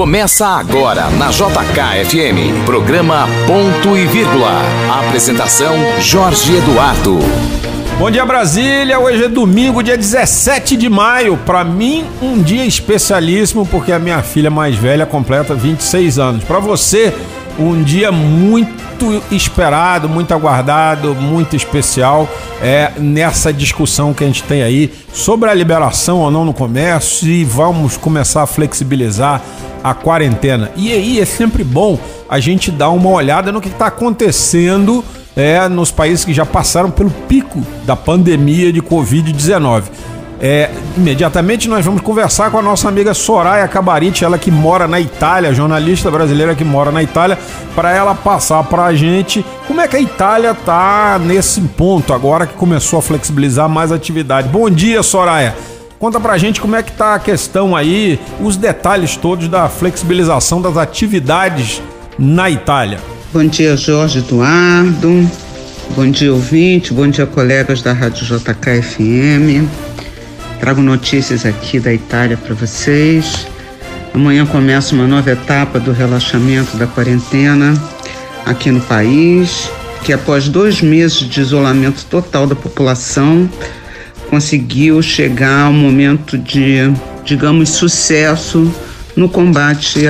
Começa agora na JKFM. Programa Ponto e Vírgula. Apresentação Jorge Eduardo. Bom dia Brasília, hoje é domingo, dia 17 de maio. Para mim, um dia especialíssimo porque a minha filha mais velha completa 26 anos. Para você, um dia muito esperado, muito aguardado, muito especial é nessa discussão que a gente tem aí sobre a liberação ou não no comércio e vamos começar a flexibilizar a quarentena. E aí é sempre bom a gente dar uma olhada no que está acontecendo é, nos países que já passaram pelo pico da pandemia de Covid-19. É, imediatamente nós vamos conversar com a nossa amiga Soraya Cabarite, ela que mora na Itália, jornalista brasileira que mora na Itália, para ela passar para a gente como é que a Itália tá nesse ponto agora que começou a flexibilizar mais atividade. Bom dia, Soraya. Conta pra gente como é que tá a questão aí, os detalhes todos da flexibilização das atividades na Itália. Bom dia, Jorge Eduardo. Bom dia, ouvinte. Bom dia, colegas da Rádio JKFM. Trago notícias aqui da Itália para vocês. Amanhã começa uma nova etapa do relaxamento da quarentena aqui no país, que após dois meses de isolamento total da população, conseguiu chegar ao momento de, digamos, sucesso no combate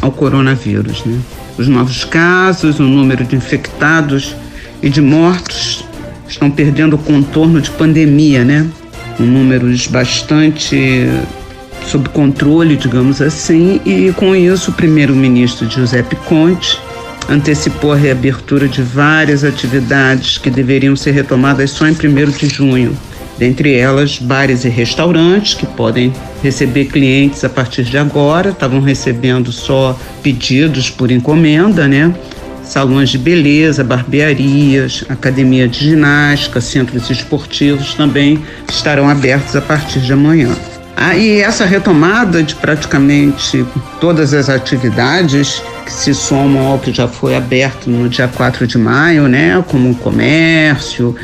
ao coronavírus. Né? Os novos casos, o número de infectados e de mortos estão perdendo o contorno de pandemia, né? Números bastante sob controle, digamos assim, e com isso o primeiro-ministro Giuseppe Conte antecipou a reabertura de várias atividades que deveriam ser retomadas só em 1 de junho dentre elas bares e restaurantes que podem receber clientes a partir de agora, estavam recebendo só pedidos por encomenda, né? Salões de beleza, barbearias, academia de ginástica, centros esportivos também estarão abertos a partir de amanhã. Ah, e essa retomada de praticamente todas as atividades que se somam ao que já foi aberto no dia 4 de maio, né, como o comércio,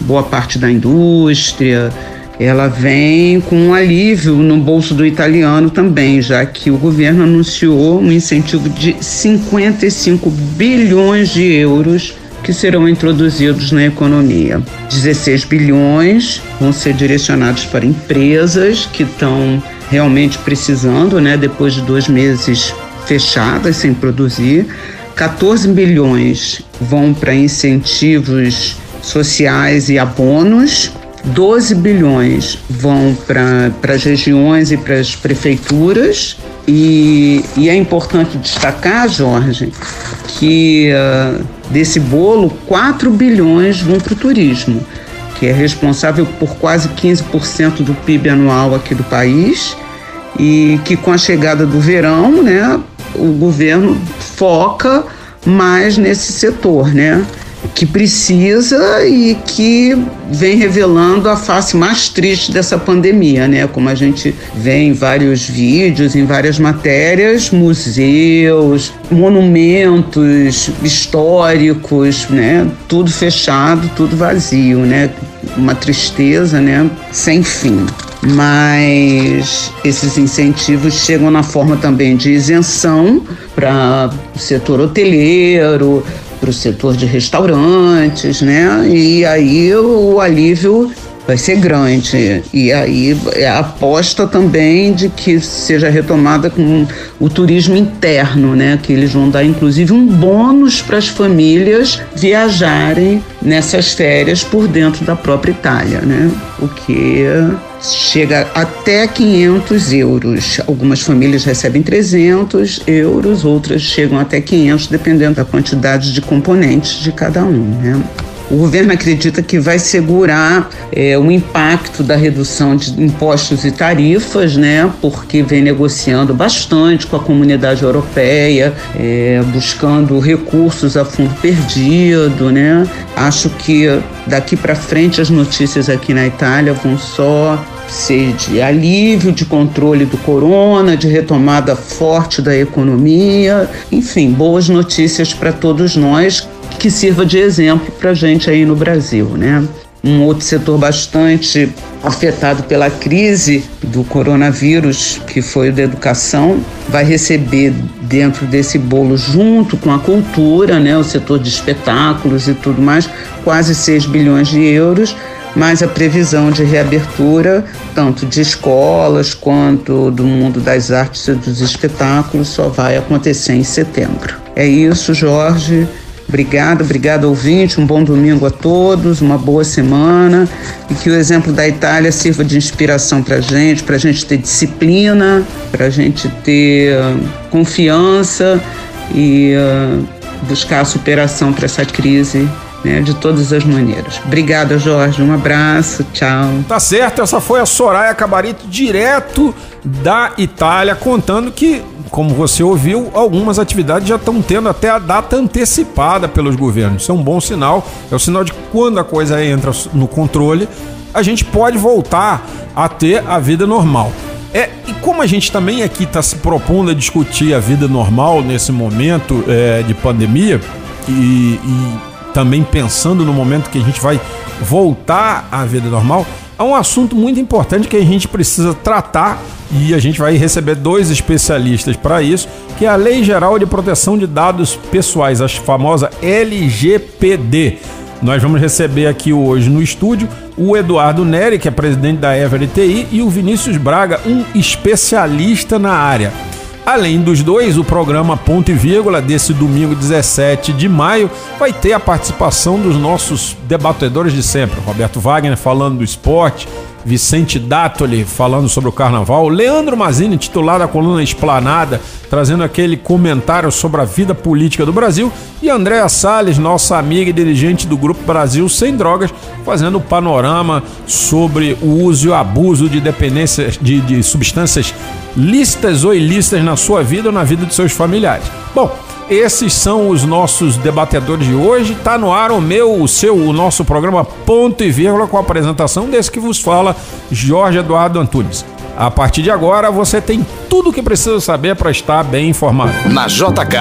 boa parte da indústria, ela vem com um alívio no bolso do italiano também, já que o governo anunciou um incentivo de 55 bilhões de euros que serão introduzidos na economia. 16 bilhões vão ser direcionados para empresas que estão realmente precisando, né, depois de dois meses fechadas sem produzir. 14 bilhões vão para incentivos sociais e abonos. 12 bilhões vão para as regiões e para as prefeituras. E, e, é importante destacar, Jorge, que uh, desse bolo, 4 bilhões vão para o turismo, que é responsável por quase 15% do PIB anual aqui do país. E que com a chegada do verão, né, o governo foca mais nesse setor, né? Que precisa e que vem revelando a face mais triste dessa pandemia, né? Como a gente vê em vários vídeos, em várias matérias, museus, monumentos históricos, né? Tudo fechado, tudo vazio, né? Uma tristeza, né? Sem fim mas esses incentivos chegam na forma também de isenção para o setor hoteleiro, para o setor de restaurantes, né? E aí o alívio vai ser grande. E aí é a aposta também de que seja retomada com o turismo interno, né? Que eles vão dar inclusive um bônus para as famílias viajarem nessas férias por dentro da própria Itália, né? O que chega até 500 euros. Algumas famílias recebem 300 euros, outras chegam até 500, dependendo da quantidade de componentes de cada um. Né? O governo acredita que vai segurar é, o impacto da redução de impostos e tarifas, né? Porque vem negociando bastante com a comunidade europeia, é, buscando recursos a fundo perdido, né? Acho que daqui para frente as notícias aqui na Itália vão só ser de alívio, de controle do corona, de retomada forte da economia, enfim, boas notícias para todos nós que sirva de exemplo para a gente aí no Brasil, né? Um outro setor bastante afetado pela crise do coronavírus, que foi o da educação, vai receber dentro desse bolo, junto com a cultura, né, o setor de espetáculos e tudo mais, quase 6 bilhões de euros mas a previsão de reabertura, tanto de escolas quanto do mundo das artes e dos espetáculos, só vai acontecer em setembro. É isso, Jorge. Obrigada, obrigada ouvinte, um bom domingo a todos, uma boa semana e que o exemplo da Itália sirva de inspiração para a gente, para a gente ter disciplina, para a gente ter uh, confiança e uh, buscar a superação para essa crise né, de todas as maneiras. Obrigada, Jorge. Um abraço, tchau. Tá certo, essa foi a Soraya Cabarito, direto da Itália, contando que, como você ouviu, algumas atividades já estão tendo até a data antecipada pelos governos. Isso é um bom sinal, é o sinal de quando a coisa entra no controle, a gente pode voltar a ter a vida normal. É, e como a gente também aqui está se propondo a discutir a vida normal nesse momento é, de pandemia, e, e também pensando no momento que a gente vai voltar à vida normal, é um assunto muito importante que a gente precisa tratar e a gente vai receber dois especialistas para isso, que é a Lei Geral de Proteção de Dados Pessoais, a famosa LGPD. Nós vamos receber aqui hoje no estúdio o Eduardo Neri, que é presidente da Everty, e o Vinícius Braga, um especialista na área. Além dos dois, o programa Ponto e Vírgula desse domingo 17 de maio vai ter a participação dos nossos debatedores de sempre. Roberto Wagner falando do esporte, Vicente Dátoli falando sobre o carnaval, Leandro Mazini, titular da coluna Esplanada, trazendo aquele comentário sobre a vida política do Brasil, e Andréa Salles, nossa amiga e dirigente do Grupo Brasil Sem Drogas, fazendo o panorama sobre o uso e o abuso de dependências de, de substâncias lícitas ou ilícitas na sua vida ou na vida de seus familiares. Bom, esses são os nossos debatedores de hoje. Está no ar o meu, o seu, o nosso programa Ponto e Vírgula com a apresentação desse que vos fala, Jorge Eduardo Antunes. A partir de agora você tem tudo o que precisa saber para estar bem informado. Na JK,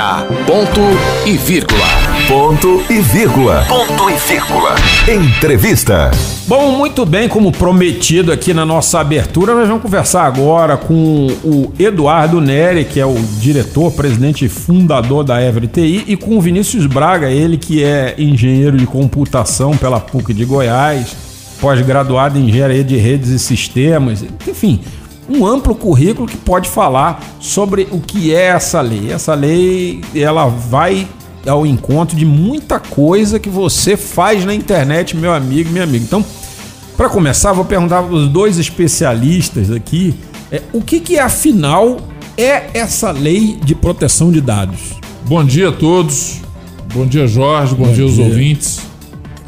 ponto e vírgula. Ponto e vírgula. Ponto e vírgula. Entrevista. Bom, muito bem, como prometido aqui na nossa abertura, nós vamos conversar agora com o Eduardo Neri, que é o diretor, presidente e fundador da EveryTI, e com o Vinícius Braga, ele que é engenheiro de computação pela PUC de Goiás, pós-graduado em engenharia de redes e sistemas, enfim, um amplo currículo que pode falar sobre o que é essa lei. Essa lei, ela vai ao encontro de muita coisa que você faz na internet, meu amigo, minha amiga. Então, para começar, vou perguntar para os dois especialistas aqui, é, o que, que afinal é essa lei de proteção de dados? Bom dia a todos. Bom dia, Jorge. Bom, Bom dia aos ouvintes.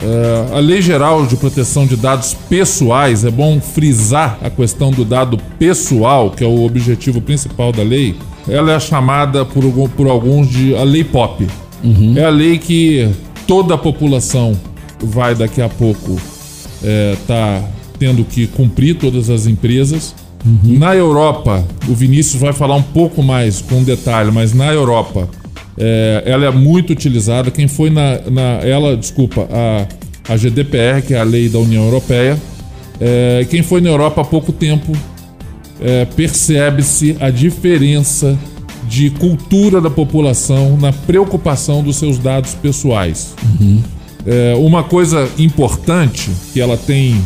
Uh, a Lei Geral de Proteção de Dados Pessoais, é bom frisar a questão do dado pessoal, que é o objetivo principal da lei. Ela é chamada por, por alguns de a Lei POP. Uhum. É a lei que toda a população vai daqui a pouco é, tá tendo que cumprir, todas as empresas. Uhum. Na Europa, o Vinícius vai falar um pouco mais com detalhe, mas na Europa é, ela é muito utilizada. Quem foi na, na ela, desculpa, a, a GDPR, que é a lei da União Europeia, é, quem foi na Europa há pouco tempo é, percebe-se a diferença de cultura da população na preocupação dos seus dados pessoais. Uhum. É, uma coisa importante que ela tem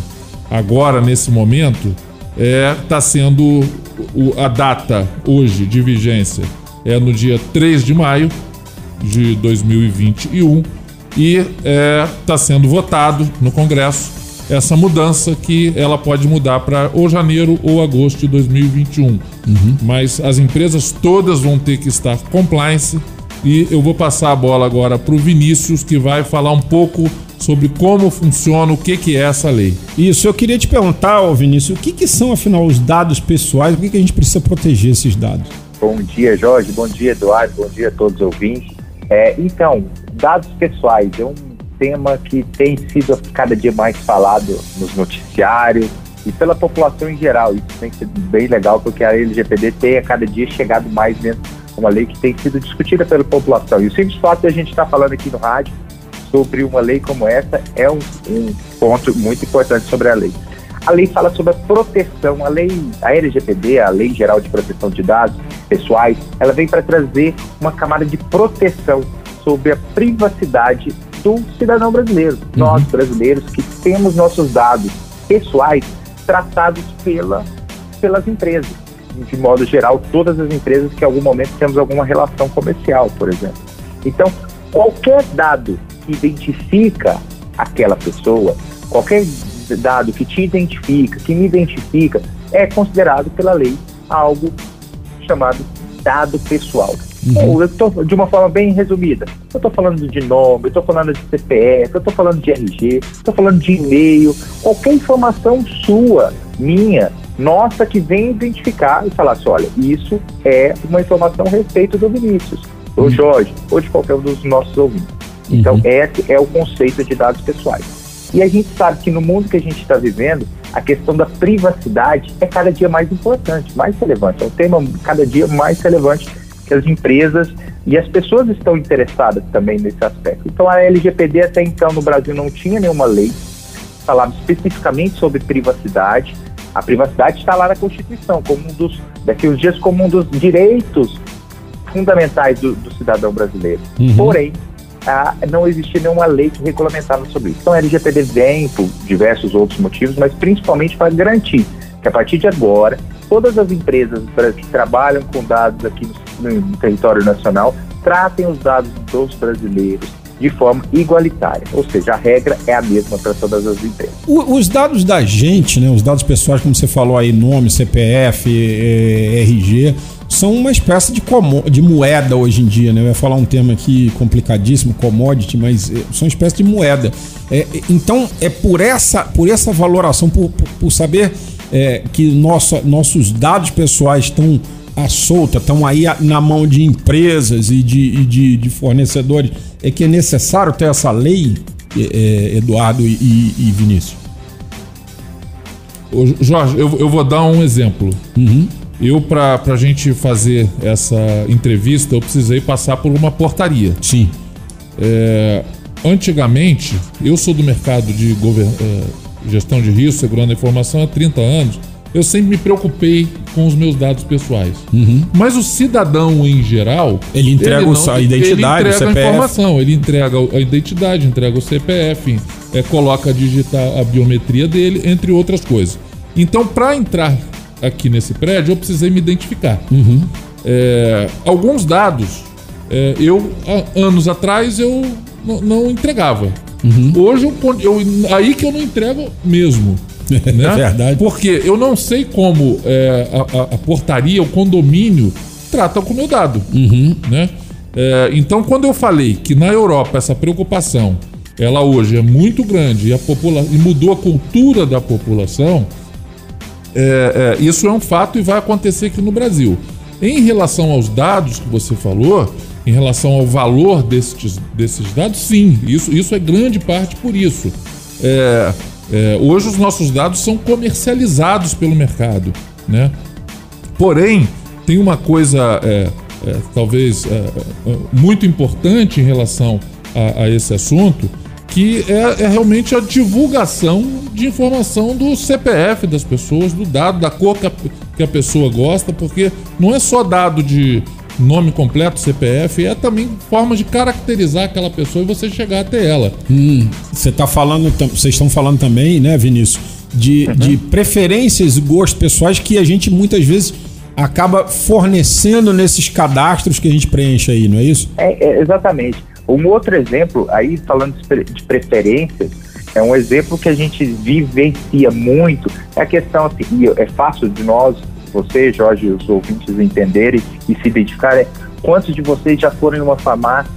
agora nesse momento é está sendo o, a data hoje de vigência é no dia 3 de maio de 2021 e está é, tá sendo votado no Congresso essa mudança que ela pode mudar para ou janeiro ou agosto de 2021. Uhum. Mas as empresas todas vão ter que estar compliance e eu vou passar a bola agora para o Vinícius que vai falar um pouco sobre como funciona, o que, que é essa lei. Isso, eu queria te perguntar, Vinícius, o que, que são afinal os dados pessoais, por que, que a gente precisa proteger esses dados? Bom dia, Jorge. Bom dia, Eduardo. Bom dia a todos os ouvintes. É, então, dados pessoais é um tema que tem sido cada dia mais falado nos noticiários e pela população em geral. Isso tem sido bem legal porque a LGPD tem a cada dia chegado mais dentro de uma lei que tem sido discutida pela população. E o simples fato de a gente estar falando aqui no rádio sobre uma lei como essa é um, um ponto muito importante sobre a lei. A lei fala sobre a proteção, a lei, a LGPD, a Lei Geral de Proteção de Dados Pessoais, ela vem para trazer uma camada de proteção sobre a privacidade do cidadão brasileiro. Uhum. Nós, brasileiros, que temos nossos dados pessoais tratados pela, pelas empresas. De modo geral, todas as empresas que em algum momento temos alguma relação comercial, por exemplo. Então, qualquer dado que identifica aquela pessoa, qualquer dado que te identifica, que me identifica, é considerado pela lei algo chamado dado pessoal. Uhum. Eu tô, de uma forma bem resumida, eu estou falando de nome, eu estou falando de CPF, eu estou falando de RG, estou falando de e-mail, qualquer informação sua, minha, nossa, que vem identificar e falar assim, olha, isso é uma informação a respeito do Vinícius, do uhum. Jorge, ou de qualquer um dos nossos ouvintes. Então, uhum. esse é o conceito de dados pessoais. E a gente sabe que no mundo que a gente está vivendo, a questão da privacidade é cada dia mais importante, mais relevante. É um tema cada dia mais relevante que as empresas e as pessoas estão interessadas também nesse aspecto. Então, a LGPD até então no Brasil não tinha nenhuma lei falava especificamente sobre privacidade. A privacidade está lá na Constituição, como um dos, daqui uns dias, como um dos direitos fundamentais do, do cidadão brasileiro. Uhum. Porém, não existia nenhuma lei que regulamentava sobre isso. Então, a LGPD vem por diversos outros motivos, mas principalmente para garantir que a partir de agora, todas as empresas que trabalham com dados aqui no, no território nacional tratem os dados dos brasileiros de forma igualitária, ou seja, a regra é a mesma para todas as empresas. os dados da gente, né, os dados pessoais, como você falou aí, nome, CPF, eh, RG, são uma espécie de, de moeda hoje em dia, né? Eu ia falar um termo aqui complicadíssimo, commodity, mas eh, são uma espécie de moeda. É, então, é por essa, por essa valoração, por, por, por saber é, que nossa, nossos dados pessoais estão à solta, estão aí na mão de empresas e de, e de, de fornecedores, é que é necessário ter essa lei, é, Eduardo e, e Vinícius? Jorge, eu, eu vou dar um exemplo. Uhum. Eu, para a gente fazer essa entrevista, eu precisei passar por uma portaria. Sim. É, antigamente, eu sou do mercado de govern... Gestão de risco, segurança da informação há 30 anos. Eu sempre me preocupei com os meus dados pessoais. Uhum. Mas o cidadão em geral. Ele entrega ele não, a identidade, ele entrega a informação, ele entrega a identidade, entrega o CPF, é, coloca a digitar a biometria dele, entre outras coisas. Então, para entrar aqui nesse prédio, eu precisei me identificar. Uhum. É, alguns dados, é, eu, há anos atrás, eu não entregava. Uhum. Hoje, eu, eu, aí que eu não entrego mesmo. É né? É verdade. Porque eu não sei como é, a, a, portaria, o condomínio, trata com o meu dado. Uhum. Né? É, então, quando eu falei que na Europa essa preocupação ela hoje é muito grande e, a popula e mudou a cultura da população, é, é, isso é um fato e vai acontecer aqui no Brasil. Em relação aos dados que você falou, em relação ao valor desses, desses dados, sim, isso, isso é grande parte por isso. É, é, hoje os nossos dados são comercializados pelo mercado, né? Porém, tem uma coisa é, é talvez é, muito importante em relação a, a esse assunto, que é, é, realmente a divulgação de informação do CPF das pessoas, do dado, da cor que a, que a pessoa gosta, porque não é só dado de nome completo, CPF, é também forma de caracterizar aquela pessoa e você chegar até ela. Hum, você tá falando, vocês estão falando também, né, Vinícius, de, uhum. de preferências e gostos pessoais que a gente muitas vezes acaba fornecendo nesses cadastros que a gente preenche aí, não é isso? É, é exatamente. Um outro exemplo, aí falando de preferências, é um exemplo que a gente vivencia muito, é a questão assim, é fácil de nós, você, Jorge, os ouvintes entenderem e se identificarem, é quantos de vocês já foram em uma farmácia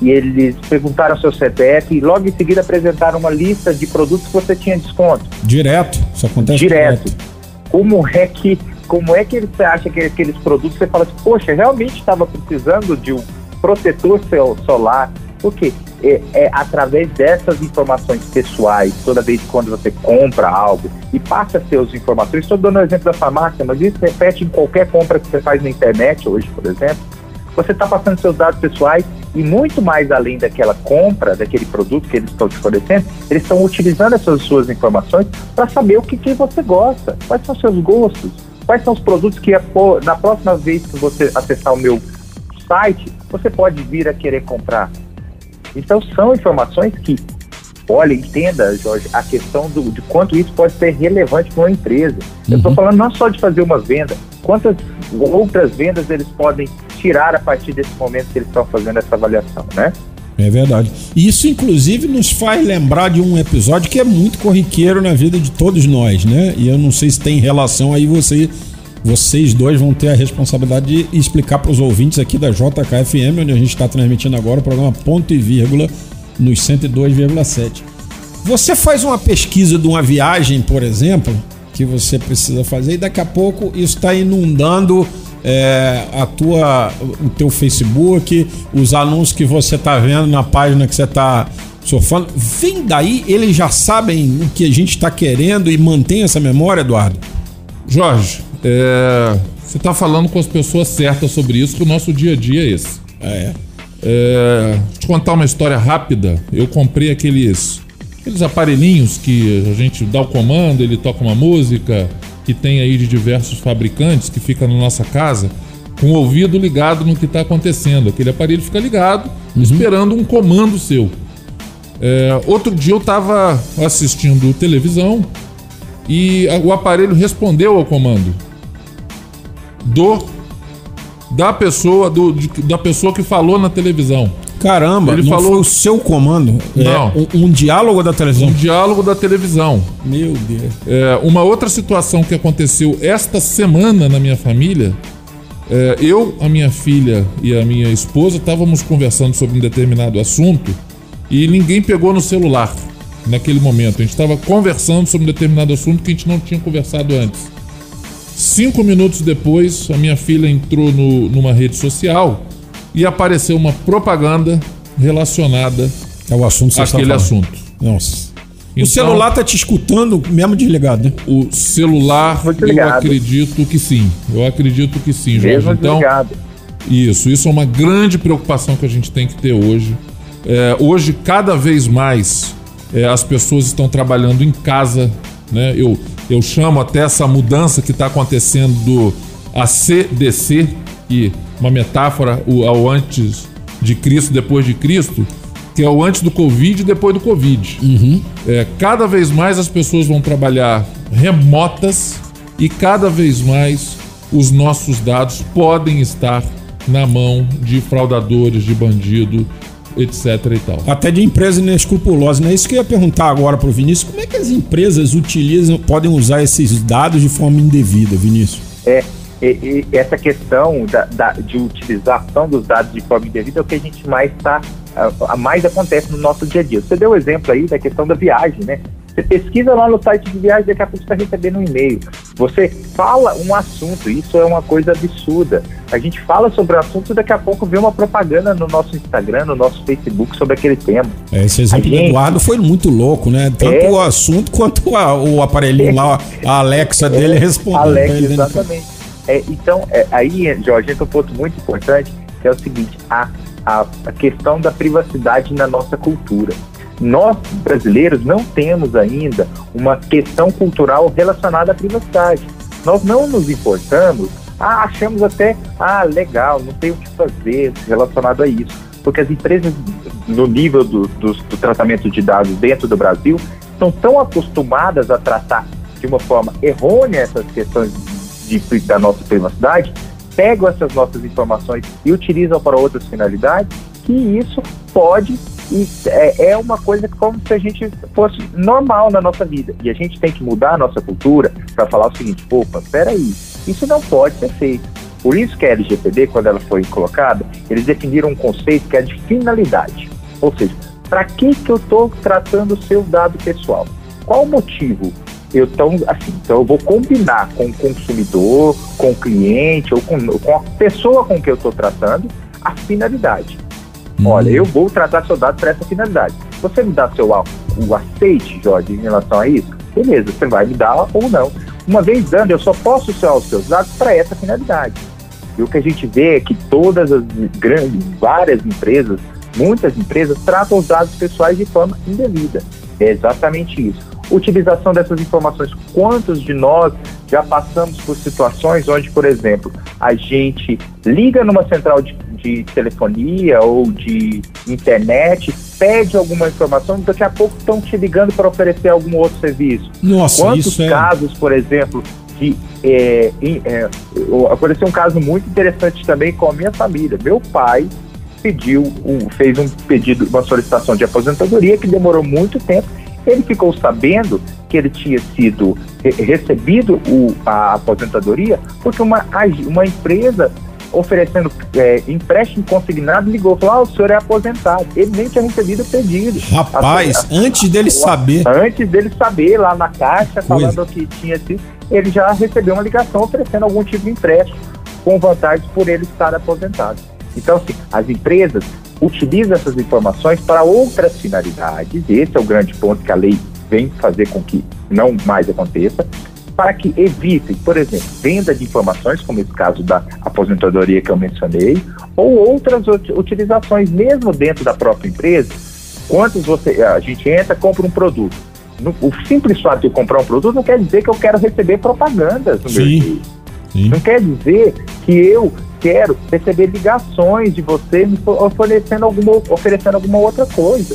e eles perguntaram seu CPF e logo em seguida apresentaram uma lista de produtos que você tinha desconto? Direto, isso acontece direto. direto. Como é que como é que você acha que aqueles produtos você fala assim, poxa, realmente estava precisando de um protetor solar, porque é, é, através dessas informações pessoais, toda vez quando você compra algo e passa seus informações, estou dando o exemplo da farmácia, mas isso repete em qualquer compra que você faz na internet hoje, por exemplo, você está passando seus dados pessoais e muito mais além daquela compra, daquele produto que eles estão te fornecendo, eles estão utilizando essas suas informações para saber o que, que você gosta, quais são seus gostos, quais são os produtos que na próxima vez que você acessar o meu site, você pode vir a querer comprar. Então são informações que, olha, entenda, Jorge, a questão do, de quanto isso pode ser relevante para uma empresa. Uhum. Eu estou falando não só de fazer uma venda, quantas outras vendas eles podem tirar a partir desse momento que eles estão fazendo essa avaliação, né? É verdade. Isso, inclusive, nos faz lembrar de um episódio que é muito corriqueiro na vida de todos nós, né? E eu não sei se tem relação aí você, vocês dois vão ter a responsabilidade de explicar para os ouvintes aqui da JKFM, onde a gente está transmitindo agora o programa Ponto e Vírgula nos 102,7. Você faz uma pesquisa de uma viagem, por exemplo, que você precisa fazer e daqui a pouco isso está inundando é, a tua, o teu Facebook, os anúncios que você está vendo na página que você está surfando, vem daí, eles já sabem o que a gente está querendo e mantém essa memória, Eduardo? Jorge, é, você está falando com as pessoas certas sobre isso, que o nosso dia a dia é esse. É. é te contar uma história rápida. Eu comprei aqueles, aqueles aparelhinhos que a gente dá o comando, ele toca uma música, que tem aí de diversos fabricantes que fica na nossa casa com o ouvido ligado no que está acontecendo. Aquele aparelho fica ligado, uhum. esperando um comando seu. É, outro dia eu estava assistindo televisão e o aparelho respondeu ao comando do da pessoa do, de, da pessoa que falou na televisão. Caramba, ele falou o seu comando? É, não. É, um, um, diálogo da televisão? Um diálogo da televisão. Meu Deus. É, uma outra situação que aconteceu esta semana na minha família. É, eu, a minha filha e a minha esposa estávamos conversando sobre um determinado assunto e ninguém pegou no celular naquele momento. A gente estava conversando sobre um determinado assunto que a gente não tinha conversado antes. Cinco minutos depois, a minha filha entrou no, numa rede social e apareceu uma propaganda relacionada ao assunto aquele assunto. Nossa. Então, o celular tá te escutando mesmo desligado, né? O celular, eu acredito que sim. Eu acredito que sim, Jorge. Mesmo então, desligado. isso, isso é uma grande preocupação que a gente tem que ter hoje. É, hoje, cada vez mais, é, as pessoas estão trabalhando em casa, né? Eu, eu chamo até essa mudança que está acontecendo do ACDC, que uma metáfora ao antes de Cristo, depois de Cristo, que é o antes do Covid e depois do Covid. Uhum. É, cada vez mais as pessoas vão trabalhar remotas e cada vez mais os nossos dados podem estar na mão de fraudadores, de bandido, etc e tal. Até de empresa inescrupulosa, né? Isso que eu ia perguntar agora para o Vinícius. Como é que as empresas utilizam, podem usar esses dados de forma indevida, Vinícius? É, e, e essa questão da, da, de utilização dos dados de forma indevida é o que a gente mais está, a, a, mais acontece no nosso dia a dia. Você deu o exemplo aí da questão da viagem, né? Você pesquisa lá no site de viagem, daqui a pouco você está recebendo um e-mail. Você fala um assunto, isso é uma coisa absurda. A gente fala sobre o assunto e daqui a pouco vê uma propaganda no nosso Instagram, no nosso Facebook sobre aquele tema. É, esse exemplo gente... do Eduardo foi muito louco, né? Tanto é... o assunto quanto a, o aparelhinho lá, a Alexa dele respondendo. Alexa, né? exatamente. É, então, é, aí, Jorge, entra um ponto muito importante, que é o seguinte, a, a, a questão da privacidade na nossa cultura. Nós, brasileiros, não temos ainda uma questão cultural relacionada à privacidade. Nós não nos importamos, ah, achamos até, ah, legal, não tem o que fazer relacionado a isso. Porque as empresas, no nível do, do, do tratamento de dados dentro do Brasil, estão tão acostumadas a tratar de uma forma errônea essas questões de, da nossa privacidade, pegam essas nossas informações e utilizam para outras finalidades, que isso pode e é, é uma coisa como se a gente fosse normal na nossa vida. E a gente tem que mudar a nossa cultura para falar o seguinte: opa, peraí, isso não pode ser feito. Por isso que a LGPD, quando ela foi colocada, eles definiram um conceito que é de finalidade. Ou seja, para que, que eu estou tratando o seu dado pessoal? Qual o motivo? eu tão, assim, então eu vou combinar com o consumidor, com o cliente ou com, com a pessoa com que eu estou tratando a finalidade. Hum. Olha, eu vou tratar seu dado para essa finalidade. Você me dá seu o aceite, Jorge, em relação a isso? Beleza, você vai me dar ou não. Uma vez dando, eu só posso usar os seus dados para essa finalidade. E o que a gente vê é que todas as grandes, várias empresas, muitas empresas tratam os dados pessoais de forma indevida. É exatamente isso. Utilização dessas informações. Quantos de nós já passamos por situações onde, por exemplo, a gente liga numa central de, de telefonia ou de internet, pede alguma informação, daqui a pouco estão te ligando para oferecer algum outro serviço. Nossa, Quantos é... casos, por exemplo, de é, é, aconteceu um caso muito interessante também com a minha família. Meu pai pediu, um, fez um pedido, uma solicitação de aposentadoria que demorou muito tempo. Ele ficou sabendo que ele tinha sido recebido o, a aposentadoria porque uma, uma empresa oferecendo é, empréstimo consignado ligou falou: ah, o senhor é aposentado. Ele nem tinha recebido o pedido. Rapaz, a, antes dele saber. Antes dele saber lá na caixa, falando que tinha sido, ele já recebeu uma ligação oferecendo algum tipo de empréstimo com vantagens por ele estar aposentado. Então, assim, as empresas utilizam essas informações para outras finalidades. Esse é o grande ponto que a lei vem fazer com que não mais aconteça para que evitem, por exemplo, venda de informações, como esse caso da aposentadoria que eu mencionei, ou outras utilizações mesmo dentro da própria empresa. Quantos você, a gente entra, compra um produto. O simples fato de eu comprar um produto não quer dizer que eu quero receber propagandas no Sim. meu dia. Não quer dizer que eu quero receber ligações de você me oferecendo alguma, oferecendo alguma outra coisa.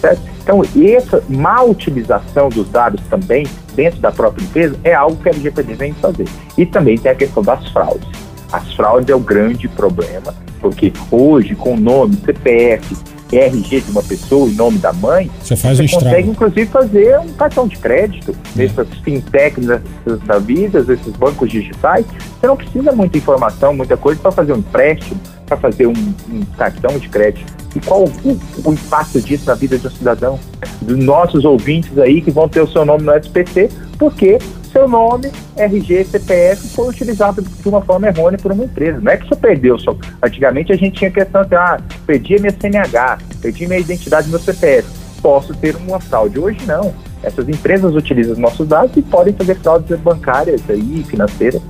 Certo? Então, essa má utilização dos dados também dentro da própria empresa é algo que a LGPD vem fazer. E também tem a questão das fraudes. As fraudes é o grande problema, porque hoje, com o nome, CPF, RG de uma pessoa, em nome da mãe, você, faz você um consegue, estrago. inclusive, fazer um cartão de crédito é. nessas fintechs da, da vida, esses bancos digitais. Você não precisa muita informação, muita coisa para fazer um empréstimo, para fazer um, um, cartão de crédito. E qual o, o, impacto disso na vida de um cidadão? Dos nossos ouvintes aí que vão ter o seu nome no SPC, porque seu nome, RG, CPF foi utilizado de uma forma errônea por uma empresa. Não é que você perdeu só. Antigamente a gente tinha questão de, ah, perdi minha CNH, perdi minha identidade, meu CPF. Posso ter uma fraude. Hoje não. Essas empresas utilizam os nossos dados e podem fazer fraudes bancárias aí, financeiras,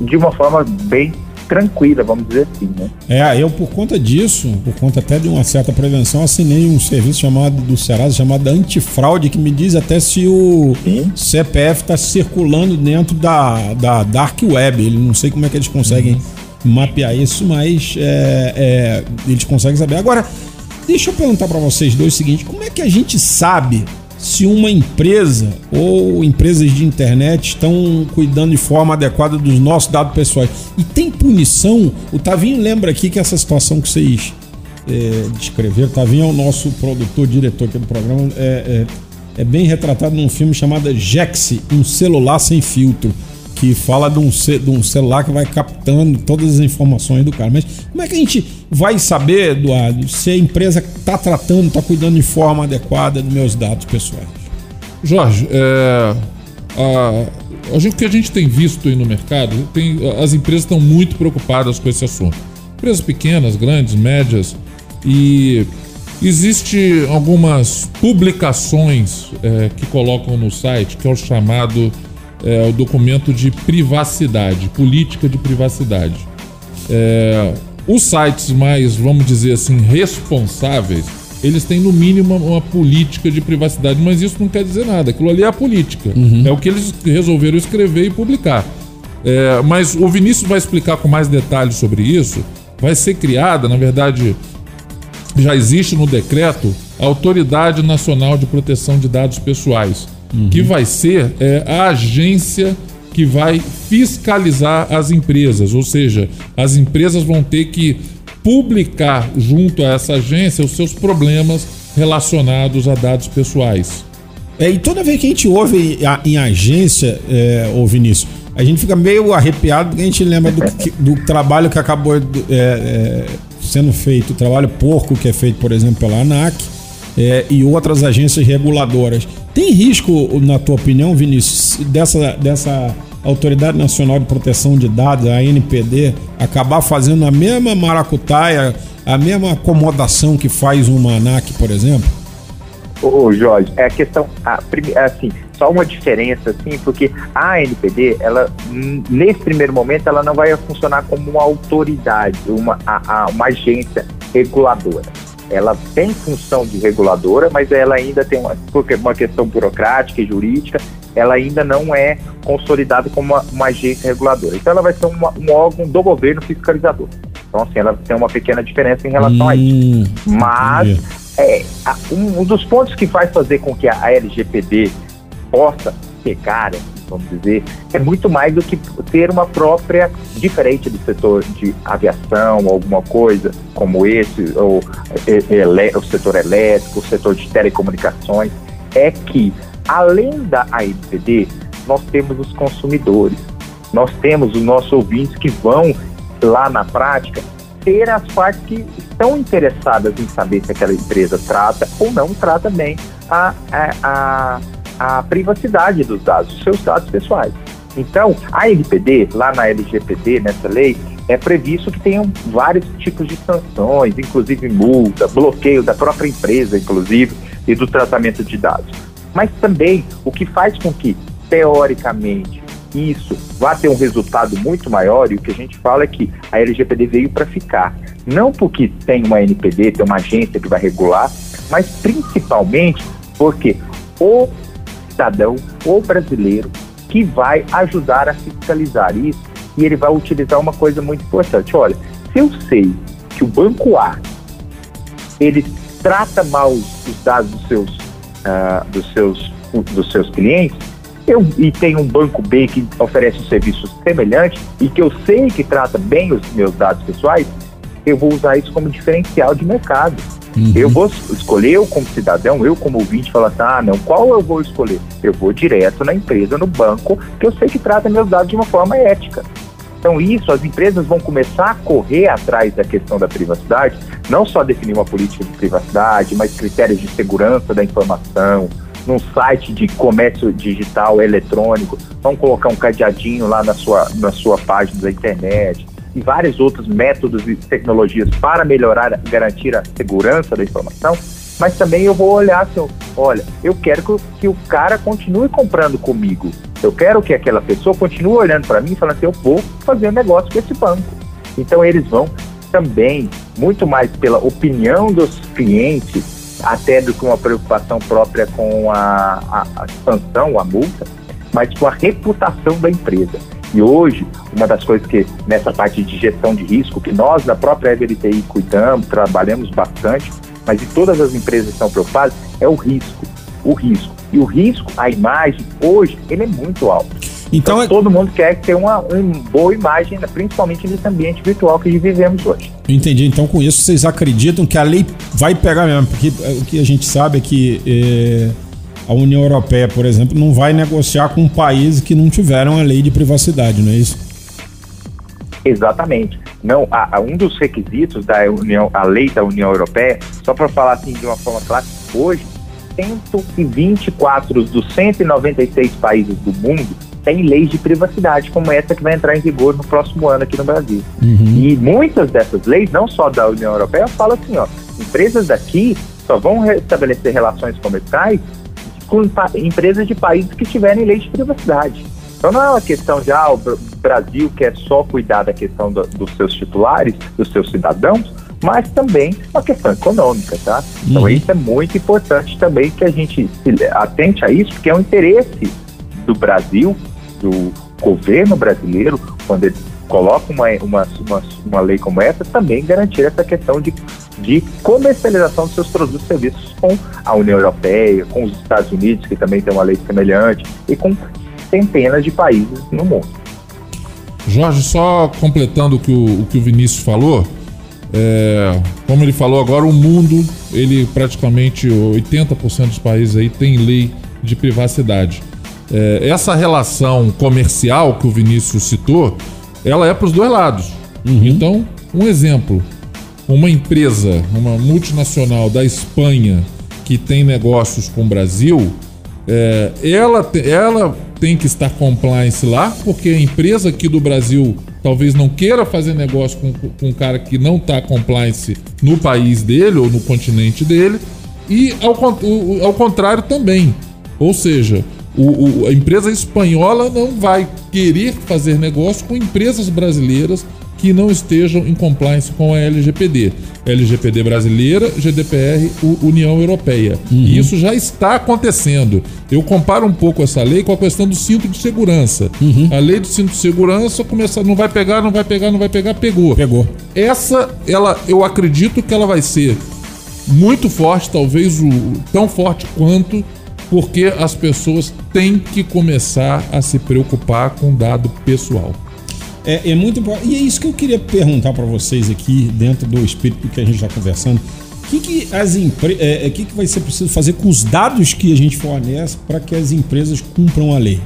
de uma forma bem tranquila, vamos dizer assim, né? É, eu por conta disso, por conta até de uma certa prevenção, assinei um serviço chamado do Serasa chamado Antifraude, que me diz até se o Sim. CPF está circulando dentro da, da Dark Web. Ele não sei como é que eles conseguem uhum. mapear isso, mas é, é, eles conseguem saber. Agora, deixa eu perguntar para vocês dois o seguinte: como é que a gente sabe se uma empresa ou empresas de internet estão cuidando de forma adequada dos nossos dados pessoais. E tem punição. O Tavinho lembra aqui que essa situação que vocês é, descreveram, Tavinho é o nosso produtor, diretor aqui do programa, é, é, é bem retratado num filme chamado Jex, um celular sem filtro que fala de um, de um celular que vai captando todas as informações do cara. Mas como é que a gente vai saber, Eduardo, se a empresa está tratando, está cuidando de forma adequada dos meus dados pessoais? Jorge, é, a, a gente, o que a gente tem visto aí no mercado, tem, as empresas estão muito preocupadas com esse assunto. Empresas pequenas, grandes, médias, e existe algumas publicações é, que colocam no site, que é o chamado é, o documento de privacidade, política de privacidade. É, os sites mais, vamos dizer assim, responsáveis, eles têm no mínimo uma, uma, política de privacidade, mas isso não quer dizer nada. Aquilo ali é a política. Uhum. É o que eles resolveram escrever e publicar. É, mas o Vinícius vai explicar com mais detalhes sobre isso. Vai ser criada, na verdade, já existe no decreto a Autoridade Nacional de Proteção de Dados Pessoais uhum. que vai ser é, a agência que vai fiscalizar as empresas, ou seja, as empresas vão ter que publicar junto a essa agência os seus problemas relacionados a dados pessoais. É, e toda vez que a gente ouve em, em agência, é, ô Vinícius, a gente fica meio arrepiado porque a gente lembra do, do trabalho que acabou é, é, sendo feito, o trabalho porco que é feito, por exemplo, pela ANAC é, e outras agências reguladoras. Tem risco, na tua opinião, Vinícius, dessa, dessa Autoridade Nacional de Proteção de Dados, a NPD, acabar fazendo a mesma maracutaia, a mesma acomodação que faz uma ANAC, por exemplo? Ô, Jorge, é a questão, a, assim, só uma diferença, assim, porque a NPD, ela, nesse primeiro momento, ela não vai funcionar como uma autoridade, uma, a, a, uma agência reguladora. Ela tem função de reguladora, mas ela ainda tem uma, uma questão burocrática e jurídica, ela ainda não é consolidada como uma, uma agência reguladora. Então, ela vai ser uma, um órgão do governo fiscalizador. Então, assim, ela tem uma pequena diferença em relação hum, a isso. Mas, é, um, um, dos pontos que vai fazer com que a LGPD possa pegar, vamos dizer, é muito mais do que ter uma própria, diferente do setor de aviação, alguma coisa como esse, ou ele, o setor elétrico, o setor de telecomunicações, é que, além da ANPD, nós temos os consumidores, nós temos os nossos ouvintes que vão lá na prática ter as partes que estão interessadas em saber se aquela empresa trata ou não trata bem a, a a privacidade dos dados, os seus dados pessoais. Então, a LPD, lá na LGPD, nessa lei, é previsto que tenham vários tipos de sanções, inclusive multa, bloqueio da própria empresa, inclusive, e do tratamento de dados. Mas também o que faz com que, teoricamente, isso vá ter um resultado muito maior, e o que a gente fala é que a LGPD veio para ficar. Não porque tem uma NPD, tem uma agência que vai regular, mas principalmente porque o cidadão ou brasileiro que vai ajudar a fiscalizar isso e ele vai utilizar uma coisa muito importante. Olha, se eu sei que o banco A ele trata mal os dados dos seus, uh, dos seus, dos seus clientes, eu, e tem um banco B que oferece um serviço semelhante e que eu sei que trata bem os meus dados pessoais, eu vou usar isso como diferencial de mercado. Uhum. Eu vou escolher, eu como cidadão, eu como ouvinte, falar assim, ah, não, qual eu vou escolher? Eu vou direto na empresa, no banco, que eu sei que trata meus dados de uma forma ética. Então, isso, as empresas vão começar a correr atrás da questão da privacidade, não só definir uma política de privacidade, mas critérios de segurança da informação, num site de comércio digital eletrônico, vão colocar um cadeadinho lá na sua, na sua página da internet, e vários outros métodos e tecnologias para melhorar, garantir a segurança da informação, mas também eu vou olhar assim, olha, eu quero que, que o cara continue comprando comigo. Eu quero que aquela pessoa continue olhando para mim e falando assim, eu vou fazer um negócio com esse banco. Então eles vão também, muito mais pela opinião dos clientes, até do que uma preocupação própria com a, a, a sanção, a multa, mas com a reputação da empresa. E hoje, uma das coisas que nessa parte de gestão de risco, que nós da própria EverTI cuidamos, trabalhamos bastante, mas e todas as empresas estão preocupadas, é o risco. O risco. E o risco, a imagem, hoje, ele é muito alto. Então, então é... todo mundo quer ter uma, uma boa imagem, principalmente nesse ambiente virtual que vivemos hoje. Entendi. Então, com isso, vocês acreditam que a lei vai pegar mesmo? Porque é, o que a gente sabe é que. É a União Europeia, por exemplo, não vai negociar com países que não tiveram a lei de privacidade, não é isso? Exatamente. Não, a, a um dos requisitos da União, a lei da União Europeia, só para falar assim de uma forma clara, hoje 124 dos 196 países do mundo têm leis de privacidade, como essa que vai entrar em vigor no próximo ano aqui no Brasil. Uhum. E muitas dessas leis, não só da União Europeia, falam assim, ó, empresas daqui só vão estabelecer relações comerciais com empresas de países que tiverem lei de privacidade. Então não é uma questão de, ah, o Brasil quer só cuidar da questão do, dos seus titulares, dos seus cidadãos, mas também uma questão econômica, tá? Então uhum. isso é muito importante também que a gente atente a isso, porque é um interesse do Brasil, do governo brasileiro, quando ele coloca uma, uma, uma, uma lei como essa, também garantir essa questão de de comercialização dos seus produtos e serviços com a União Europeia, com os Estados Unidos, que também tem uma lei semelhante, e com centenas de países no mundo. Jorge, só completando o que o, o, que o Vinícius falou, é, como ele falou agora, o mundo, ele praticamente 80% dos países aí tem lei de privacidade. É, essa relação comercial que o Vinícius citou, ela é para os dois lados. Uhum. Então, um exemplo, uma empresa, uma multinacional da Espanha que tem negócios com o Brasil, é, ela, ela tem que estar compliance lá, porque a empresa aqui do Brasil talvez não queira fazer negócio com, com um cara que não está compliance no país dele ou no continente dele. e ao, ao contrário também. Ou seja, o, o, a empresa espanhola não vai querer fazer negócio com empresas brasileiras que não estejam em compliance com a LGPD. LGPD brasileira, GDPR União Europeia. Uhum. E isso já está acontecendo. Eu comparo um pouco essa lei com a questão do cinto de segurança. Uhum. A lei do cinto de segurança começa, não vai pegar, não vai pegar, não vai pegar, pegou. Pegou. Essa, ela, eu acredito que ela vai ser muito forte, talvez o tão forte quanto porque as pessoas têm que começar a se preocupar com dado pessoal. É, é muito importante. E é isso que eu queria perguntar para vocês aqui, dentro do espírito que a gente está conversando. O que, que, as empre... É, é, que, que vai ser preciso fazer com os dados que a gente fornece para que as empresas cumpram a lei?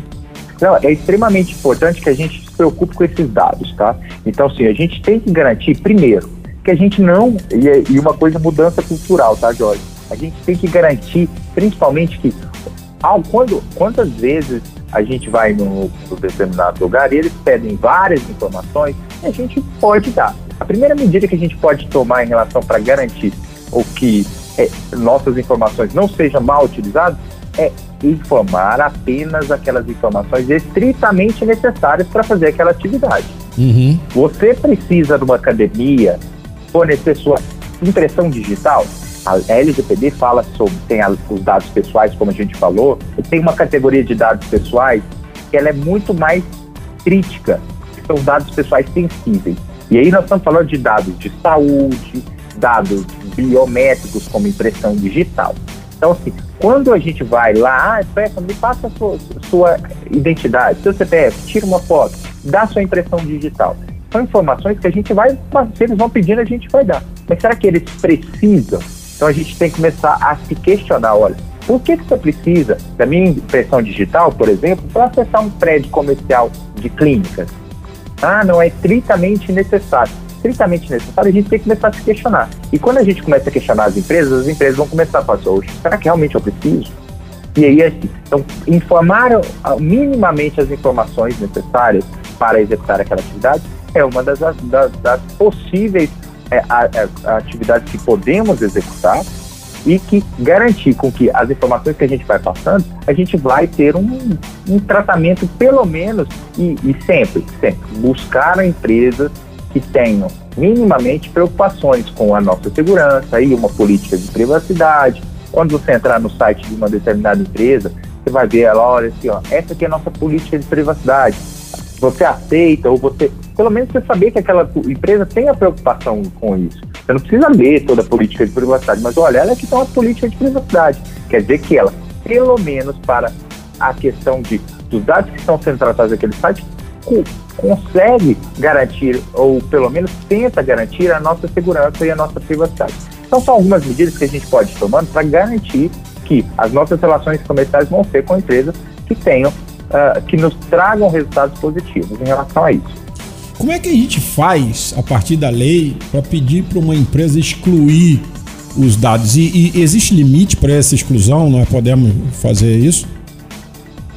Não, é extremamente importante que a gente se preocupe com esses dados, tá? Então, assim, a gente tem que garantir, primeiro, que a gente não. E, é, e uma coisa, mudança cultural, tá, Jorge? A gente tem que garantir, principalmente, que. Ao, quando, quantas vezes a gente vai num determinado lugar e eles pedem várias informações e a gente pode dar. A primeira medida que a gente pode tomar em relação para garantir o que é, nossas informações não sejam mal utilizadas é informar apenas aquelas informações estritamente necessárias para fazer aquela atividade. Uhum. Você precisa, numa academia, fornecer sua impressão digital? A LGPD fala sobre, tem os dados pessoais, como a gente falou, tem uma categoria de dados pessoais que ela é muito mais crítica, que são dados pessoais sensíveis. E aí nós estamos falando de dados de saúde, dados biométricos como impressão digital. Então, assim, quando a gente vai lá, ah, peça, me passa a sua, sua identidade, seu CPF, tira uma foto, dá sua impressão digital. São informações que a gente vai, se eles vão pedindo, a gente vai dar. Mas será que eles precisam então a gente tem que começar a se questionar, olha, por que, que você precisa da minha impressão digital, por exemplo, para acessar um prédio comercial de clínicas? Ah, não é estritamente necessário. Estritamente necessário, a gente tem que começar a se questionar. E quando a gente começa a questionar as empresas, as empresas vão começar a falar, oxe, será que realmente eu preciso? E aí, assim, então, informar minimamente as informações necessárias para executar aquela atividade é uma das, das, das possíveis é, a, a, a atividades que podemos executar e que garantir com que as informações que a gente vai passando, a gente vai ter um, um tratamento pelo menos e, e sempre, sempre buscar empresas que tenham minimamente preocupações com a nossa segurança e uma política de privacidade. Quando você entrar no site de uma determinada empresa, você vai ver ela, olha assim, ó, essa aqui é a nossa política de privacidade. Você aceita ou você pelo menos você saber que aquela empresa tem a preocupação com isso. Você não precisa ler toda a política de privacidade, mas olha, ela é que tem uma política de privacidade. Quer dizer que ela, pelo menos para a questão de, dos dados que estão sendo tratados naquele site, co consegue garantir, ou pelo menos tenta garantir, a nossa segurança e a nossa privacidade. Então, são algumas medidas que a gente pode ir tomando para garantir que as nossas relações comerciais vão ser com empresas que tenham, uh, que nos tragam resultados positivos em relação a isso. Como é que a gente faz, a partir da lei, para pedir para uma empresa excluir os dados? E, e existe limite para essa exclusão? Nós podemos fazer isso?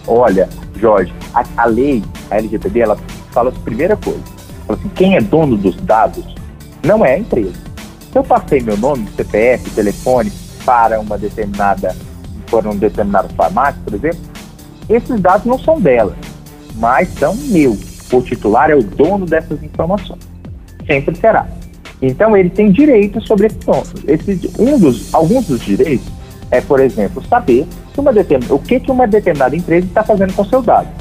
Olha, Jorge, a, a lei, a LGPD, ela fala a primeira coisa. Fala assim, quem é dono dos dados não é a empresa. Se eu passei meu nome, CPF, telefone para uma determinada, para um determinado farmácia, por exemplo, esses dados não são dela, mas são meus o titular é o dono dessas informações. Sempre será. Então ele tem direitos sobre esse ponto. Esse, um dos, alguns dos direitos é, por exemplo, saber uma o que, que uma determinada empresa está fazendo com seus dados.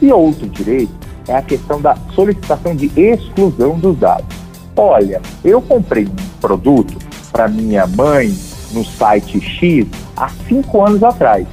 E outro direito é a questão da solicitação de exclusão dos dados. Olha, eu comprei um produto para minha mãe no site X há cinco anos atrás.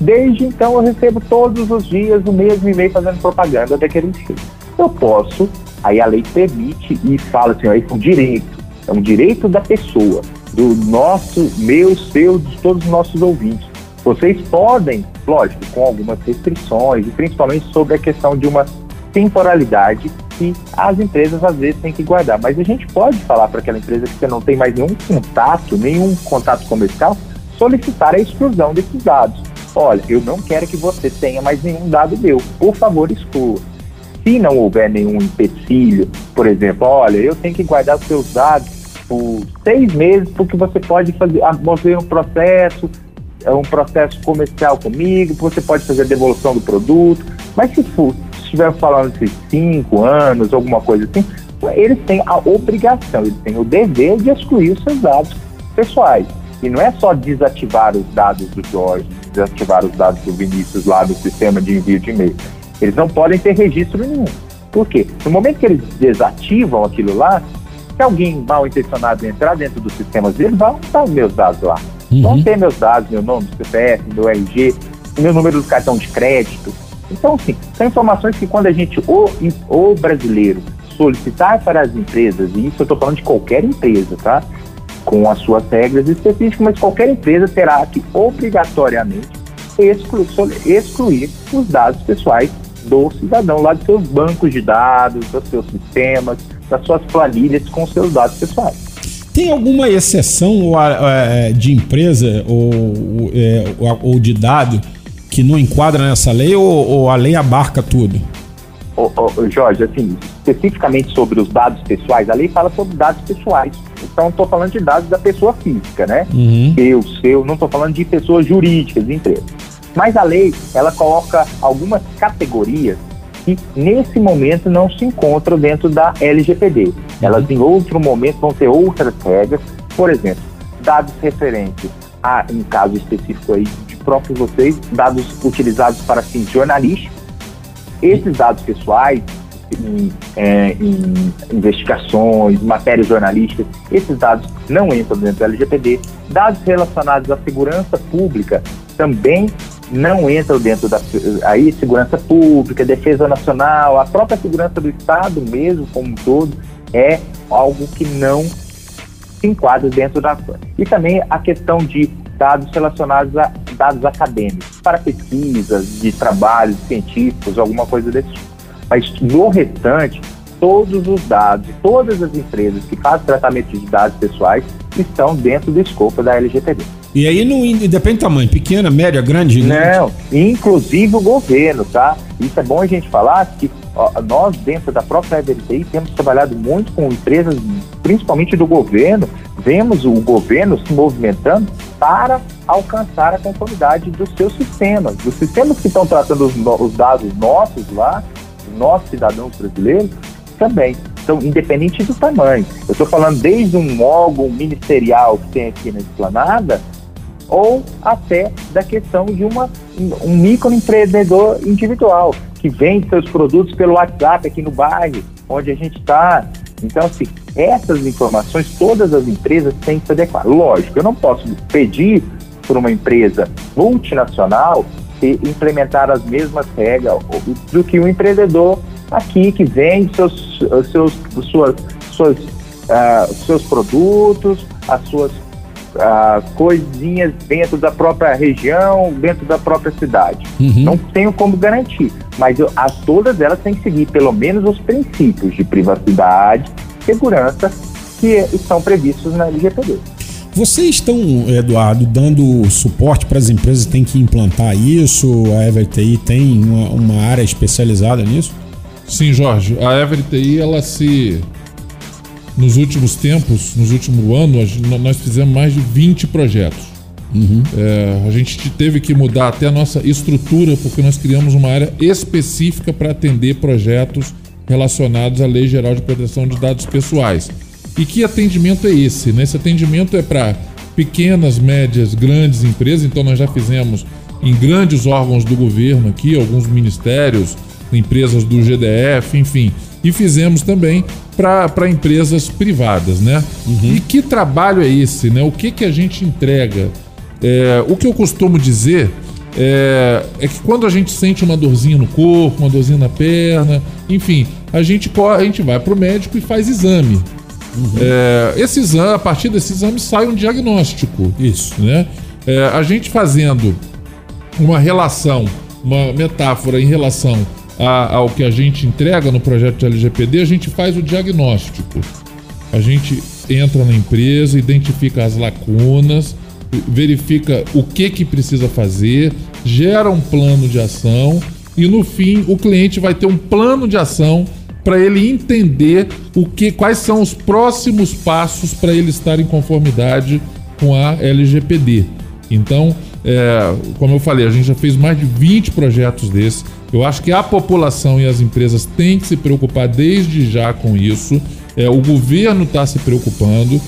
Desde então eu recebo todos os dias o mesmo e-mail fazendo propaganda daquele estilo. Eu posso, aí a lei permite e fala assim, isso é um direito, é um direito da pessoa, do nosso, meu, seu, de todos os nossos ouvintes. Vocês podem, lógico, com algumas restrições, e principalmente sobre a questão de uma temporalidade que as empresas às vezes têm que guardar. Mas a gente pode falar para aquela empresa que você não tem mais nenhum contato, nenhum contato comercial, solicitar a exclusão desses dados olha, eu não quero que você tenha mais nenhum dado meu, por favor, exclua. Se não houver nenhum empecilho, por exemplo, olha, eu tenho que guardar os seus dados por seis meses, porque você pode fazer mover um processo, é um processo comercial comigo, você pode fazer a devolução do produto, mas se for, se estiver falando de cinco anos, alguma coisa assim, eles têm a obrigação, eles têm o dever de excluir os seus dados pessoais. E não é só desativar os dados do Jorge, desativar os dados do Vinícius lá do sistema de envio de e-mail. Eles não podem ter registro nenhum. Por quê? No momento que eles desativam aquilo lá, se alguém mal intencionado entrar dentro dos sistemas deles, vai estar os meus dados lá. Uhum. Vão ter meus dados, meu nome, CPF, meu RG, meu número do cartão de crédito. Então, assim, são informações que quando a gente, o, o brasileiro, solicitar para as empresas, e isso eu estou falando de qualquer empresa, tá? Com as suas regras específicas, mas qualquer empresa terá que obrigatoriamente excluir, excluir os dados pessoais do cidadão lá dos seus bancos de dados, dos seus sistemas, das suas planilhas com seus dados pessoais. Tem alguma exceção é, de empresa ou, é, ou de dado que não enquadra nessa lei ou, ou a lei abarca tudo? Oh, oh, Jorge, assim, especificamente sobre os dados pessoais, a lei fala sobre dados pessoais. Então, estou falando de dados da pessoa física, né? Uhum. Eu, seu, não estou falando de pessoas jurídicas, de empresas. Mas a lei, ela coloca algumas categorias que nesse momento não se encontram dentro da LGPD. Elas em outro momento vão ter outras regras, por exemplo, dados referentes a, em caso específico aí de próprios vocês, dados utilizados para fins jornalísticos. Esses dados pessoais, em, é, em, investigações, matérias jornalísticas, esses dados não entram dentro da LGPD. Dados relacionados à segurança pública também não entram dentro da aí segurança pública, defesa nacional, a própria segurança do Estado mesmo como um todo é algo que não se enquadra dentro da e também a questão de dados relacionados a dados acadêmicos para pesquisas de trabalhos científicos, alguma coisa desse tipo. Mas no restante, todos os dados, todas as empresas que fazem tratamento de dados pessoais estão dentro do escopo da LGPD. E aí não depende do tamanho, pequena, média, grande? Não, inclusive o governo, tá? Isso é bom a gente falar que ó, nós dentro da própria EVTI temos trabalhado muito com empresas, principalmente do governo, vemos o governo se movimentando para alcançar a conformidade dos seus sistemas, dos sistemas que estão tratando os, os dados nossos lá, nossos cidadãos brasileiros, também. Então, independente do tamanho. Eu estou falando desde um órgão ministerial que tem aqui na esplanada, ou até da questão de uma, um microempreendedor individual que vende seus produtos pelo WhatsApp aqui no bairro, onde a gente está. Então, assim, essas informações, todas as empresas têm que se adequar. Lógico, eu não posso pedir para uma empresa multinacional implementar as mesmas regras do que um empreendedor aqui que vende seus, seus, suas, suas, uh, seus produtos, as suas coisinhas dentro da própria região, dentro da própria cidade. Uhum. Não tenho como garantir, mas eu, as, todas elas têm que seguir pelo menos os princípios de privacidade, segurança que estão previstos na LGPD. Vocês estão, Eduardo, dando suporte para as empresas que têm que implantar isso? A EverTI tem uma, uma área especializada nisso? Sim, Jorge. A EverTI, ela se nos últimos tempos, nos últimos anos, nós fizemos mais de 20 projetos. Uhum. É, a gente teve que mudar até a nossa estrutura, porque nós criamos uma área específica para atender projetos relacionados à Lei Geral de Proteção de Dados Pessoais. E que atendimento é esse? Né? Esse atendimento é para pequenas, médias, grandes empresas, então nós já fizemos em grandes órgãos do governo aqui, alguns ministérios, empresas do GDF, enfim. E fizemos também para empresas privadas, né? Uhum. E que trabalho é esse, né? O que, que a gente entrega? É, o que eu costumo dizer é, é, que quando a gente sente uma dorzinha no corpo, uma dorzinha na perna, enfim, a gente, a gente vai para o médico e faz exame. Uhum. É, esse exame, a partir desse exame sai um diagnóstico. Isso. Né? É, a gente fazendo uma relação, uma metáfora em relação a, ao que a gente entrega no projeto de LGPD, a gente faz o diagnóstico. A gente entra na empresa, identifica as lacunas, verifica o que, que precisa fazer, gera um plano de ação e no fim o cliente vai ter um plano de ação para ele entender o que, quais são os próximos passos para ele estar em conformidade com a LGPD. Então, é, como eu falei, a gente já fez mais de 20 projetos desses. Eu acho que a população e as empresas têm que se preocupar desde já com isso. É, o governo está se preocupando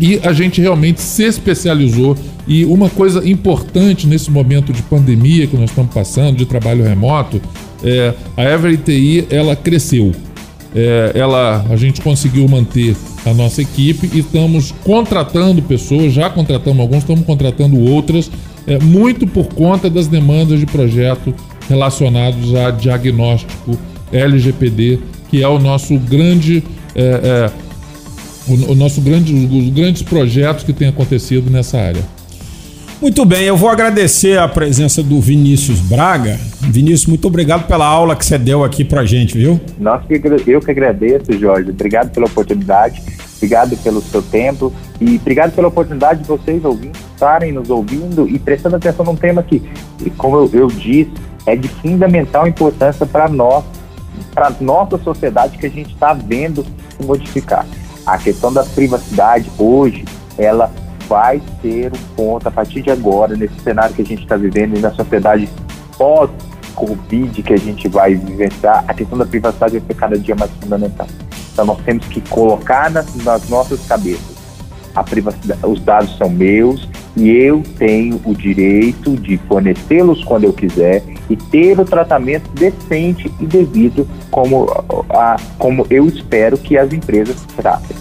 e a gente realmente se especializou. E uma coisa importante nesse momento de pandemia que nós estamos passando, de trabalho remoto, é, a EveryTI ela cresceu. É, ela, a gente conseguiu manter a nossa equipe e estamos contratando pessoas, já contratamos alguns, estamos contratando outras, é, muito por conta das demandas de projeto relacionados a diagnóstico LGPD, que é o nosso grande. É, é, o, o, nosso grande, os grandes projetos que têm acontecido nessa área. Muito bem, eu vou agradecer a presença do Vinícius Braga. Vinícius, muito obrigado pela aula que você deu aqui pra gente, viu? Nossa, eu que agradeço, Jorge. Obrigado pela oportunidade, obrigado pelo seu tempo e obrigado pela oportunidade de vocês ouvindo, estarem nos ouvindo e prestando atenção num tema que, como eu, eu disse, é de fundamental importância para nós, para nossa sociedade que a gente está vendo se modificar. A questão da privacidade hoje, ela vai ser um ponto a partir de agora, nesse cenário que a gente está vivendo e na sociedade pós-Covid que a gente vai vivenciar, a questão da privacidade vai ser cada dia mais fundamental. Então nós temos que colocar nas, nas nossas cabeças a privacidade, os dados são meus e eu tenho o direito de fornecê-los quando eu quiser e ter o tratamento decente e devido como, a, como eu espero que as empresas tratem.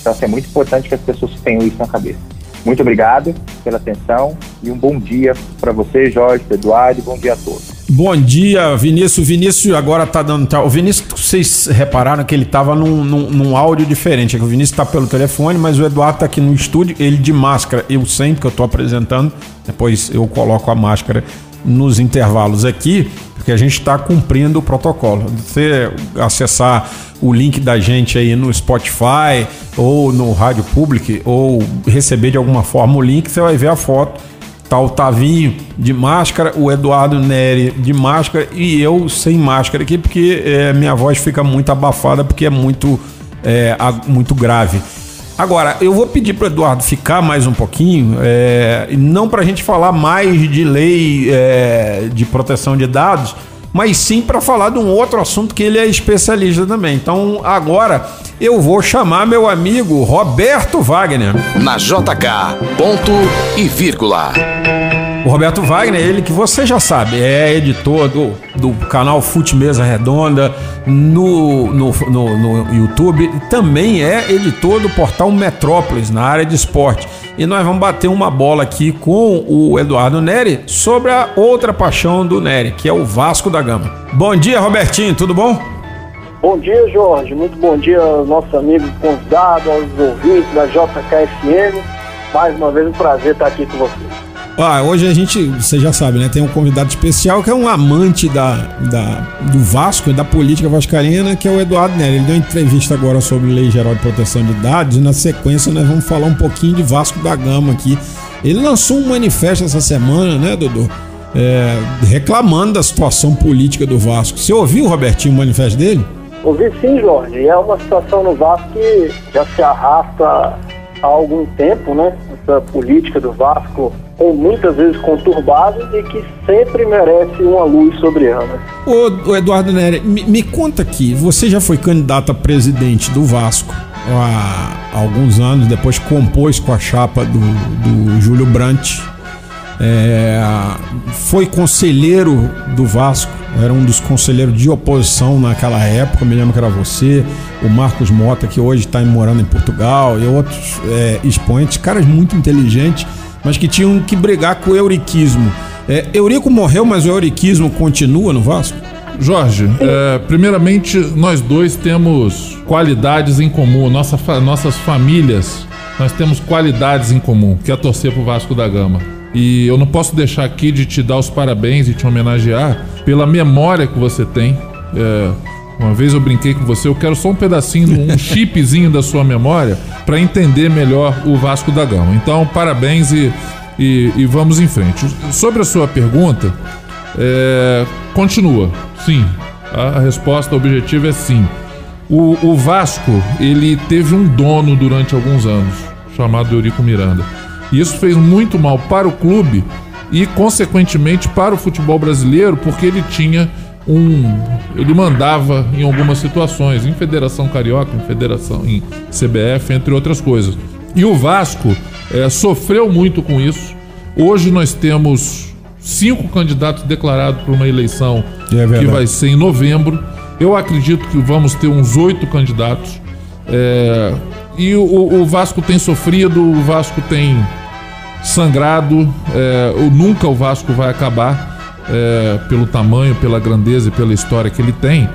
Então, assim, é muito importante que as pessoas tenham isso na cabeça. Muito obrigado pela atenção e um bom dia para você, Jorge, Eduardo, e bom dia a todos. Bom dia, Vinícius. Vinícius agora tá dando. O Vinícius, vocês repararam que ele tava num, num, num áudio diferente. É o Vinícius tá pelo telefone, mas o Eduardo tá aqui no estúdio, ele de máscara. Eu sempre que eu tô apresentando, depois eu coloco a máscara nos intervalos aqui, porque a gente está cumprindo o protocolo. Você acessar o link da gente aí no Spotify ou no Rádio Public ou receber de alguma forma o link, você vai ver a foto. Tá o Tavinho de máscara, o Eduardo Neri de máscara e eu sem máscara aqui, porque é, minha voz fica muito abafada, porque é muito, é, muito grave. Agora, eu vou pedir para Eduardo ficar mais um pouquinho, é, não para a gente falar mais de lei é, de proteção de dados, mas sim para falar de um outro assunto que ele é especialista também. Então, agora eu vou chamar meu amigo Roberto Wagner. Na JK, ponto e vírgula. O Roberto Wagner, ele que você já sabe, é editor do, do canal Fute Mesa Redonda no, no, no, no YouTube, também é editor do portal Metrópolis na área de esporte. E nós vamos bater uma bola aqui com o Eduardo Neri sobre a outra paixão do Neri, que é o Vasco da Gama. Bom dia, Robertinho, tudo bom? Bom dia, Jorge. Muito bom dia aos nossos amigos convidados, aos ouvintes da JKFM. Mais uma vez um prazer estar aqui com vocês. Ah, hoje a gente, você já sabe, né? Tem um convidado especial que é um amante da, da, do Vasco da política vascaína, que é o Eduardo Nery. Ele deu uma entrevista agora sobre Lei Geral de Proteção de Dados e na sequência nós vamos falar um pouquinho de Vasco da Gama aqui. Ele lançou um manifesto essa semana, né, Dudu? É, reclamando da situação política do Vasco. Você ouviu, Robertinho, o manifesto dele? Ouvi sim, Jorge. É uma situação no Vasco que já se arrasta há algum tempo, né? Essa política do Vasco, com muitas vezes conturbada e que sempre merece uma luz sobre ela. Ô, Eduardo Nery, me, me, conta aqui, você já foi candidato a presidente do Vasco há, alguns anos, depois compôs com a chapa do, do Júlio Brandt. É, foi conselheiro do Vasco, era um dos conselheiros de oposição naquela época, me lembro que era você, o Marcos Mota, que hoje está morando em Portugal, e outros é, expoentes, caras muito inteligentes, mas que tinham que brigar com o euriquismo. É, Eurico morreu, mas o euriquismo continua no Vasco? Jorge, é, primeiramente nós dois temos qualidades em comum, Nossa, nossas famílias, nós temos qualidades em comum, que é torcer pro Vasco da Gama. E eu não posso deixar aqui de te dar os parabéns e te homenagear pela memória que você tem. É, uma vez eu brinquei com você, eu quero só um pedacinho, um chipzinho da sua memória para entender melhor o Vasco da Gama. Então, parabéns e, e, e vamos em frente. Sobre a sua pergunta, é, continua. Sim, A, resposta objetiva é sim. O, o, Vasco, ele teve um dono durante alguns anos, chamado Eurico Miranda. E isso fez muito mal para o clube e, consequentemente, para o futebol brasileiro, porque ele tinha um. Ele mandava em algumas situações, em Federação Carioca, em Federação, em CBF, entre outras coisas. E o Vasco é, sofreu muito com isso. Hoje nós temos cinco candidatos declarados para uma eleição é que vai ser em novembro. Eu acredito que vamos ter uns oito candidatos. É, e o, o, Vasco tem sofrido, o Vasco tem sangrado. É, nunca o Vasco vai acabar é, pelo tamanho, pela grandeza e pela história que ele tem.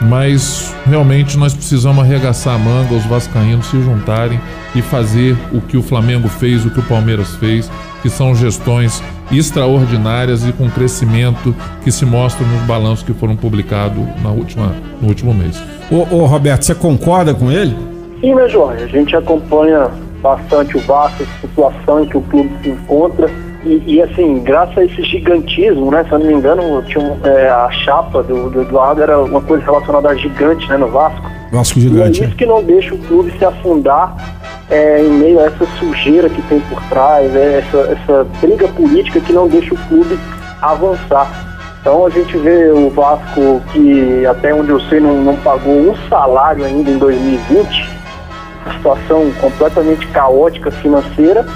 Mas realmente nós precisamos arregaçar a manga, os vascaínos se juntarem e fazer o que o Flamengo fez, o que o Palmeiras fez, que são gestões extraordinárias e com crescimento que se mostram nos balanços que foram publicados na última, no último mês. Ô, ô Roberto, você concorda com ele? Sim, meu Jorge. A gente acompanha bastante o Vasco, a situação em que o clube se encontra e, e, assim, graças a esse gigantismo, né? Se eu não me engano, tinha um, é, a chapa do, do, Eduardo era uma coisa relacionada a gigante, né? No Vasco. Vasco gigante. E é isso que não deixa o clube se afundar é, em meio a essa sujeira que tem por trás, é, essa, essa briga política que não deixa o clube avançar. Então a gente vê o Vasco que até onde eu sei não, não pagou um salário ainda em 2020, uma situação completamente caótica financeira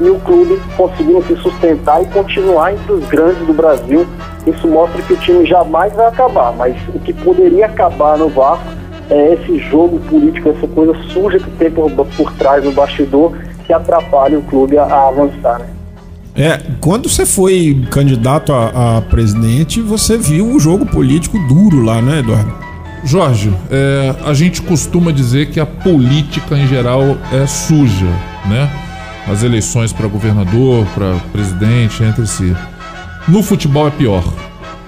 e o clube conseguindo se sustentar e continuar entre os grandes do Brasil. Isso mostra que o time jamais vai acabar, mas o que poderia acabar no Vasco é esse jogo político, essa coisa suja que tem por, por trás do bastidor que atrapalha o clube a, a avançar. Né? É, quando você foi candidato a, a, presidente, você viu o jogo político duro lá, né, Eduardo? Jorge, é, a gente costuma dizer que a política em geral é suja, né? as eleições para governador, para presidente, entre si. No futebol é pior.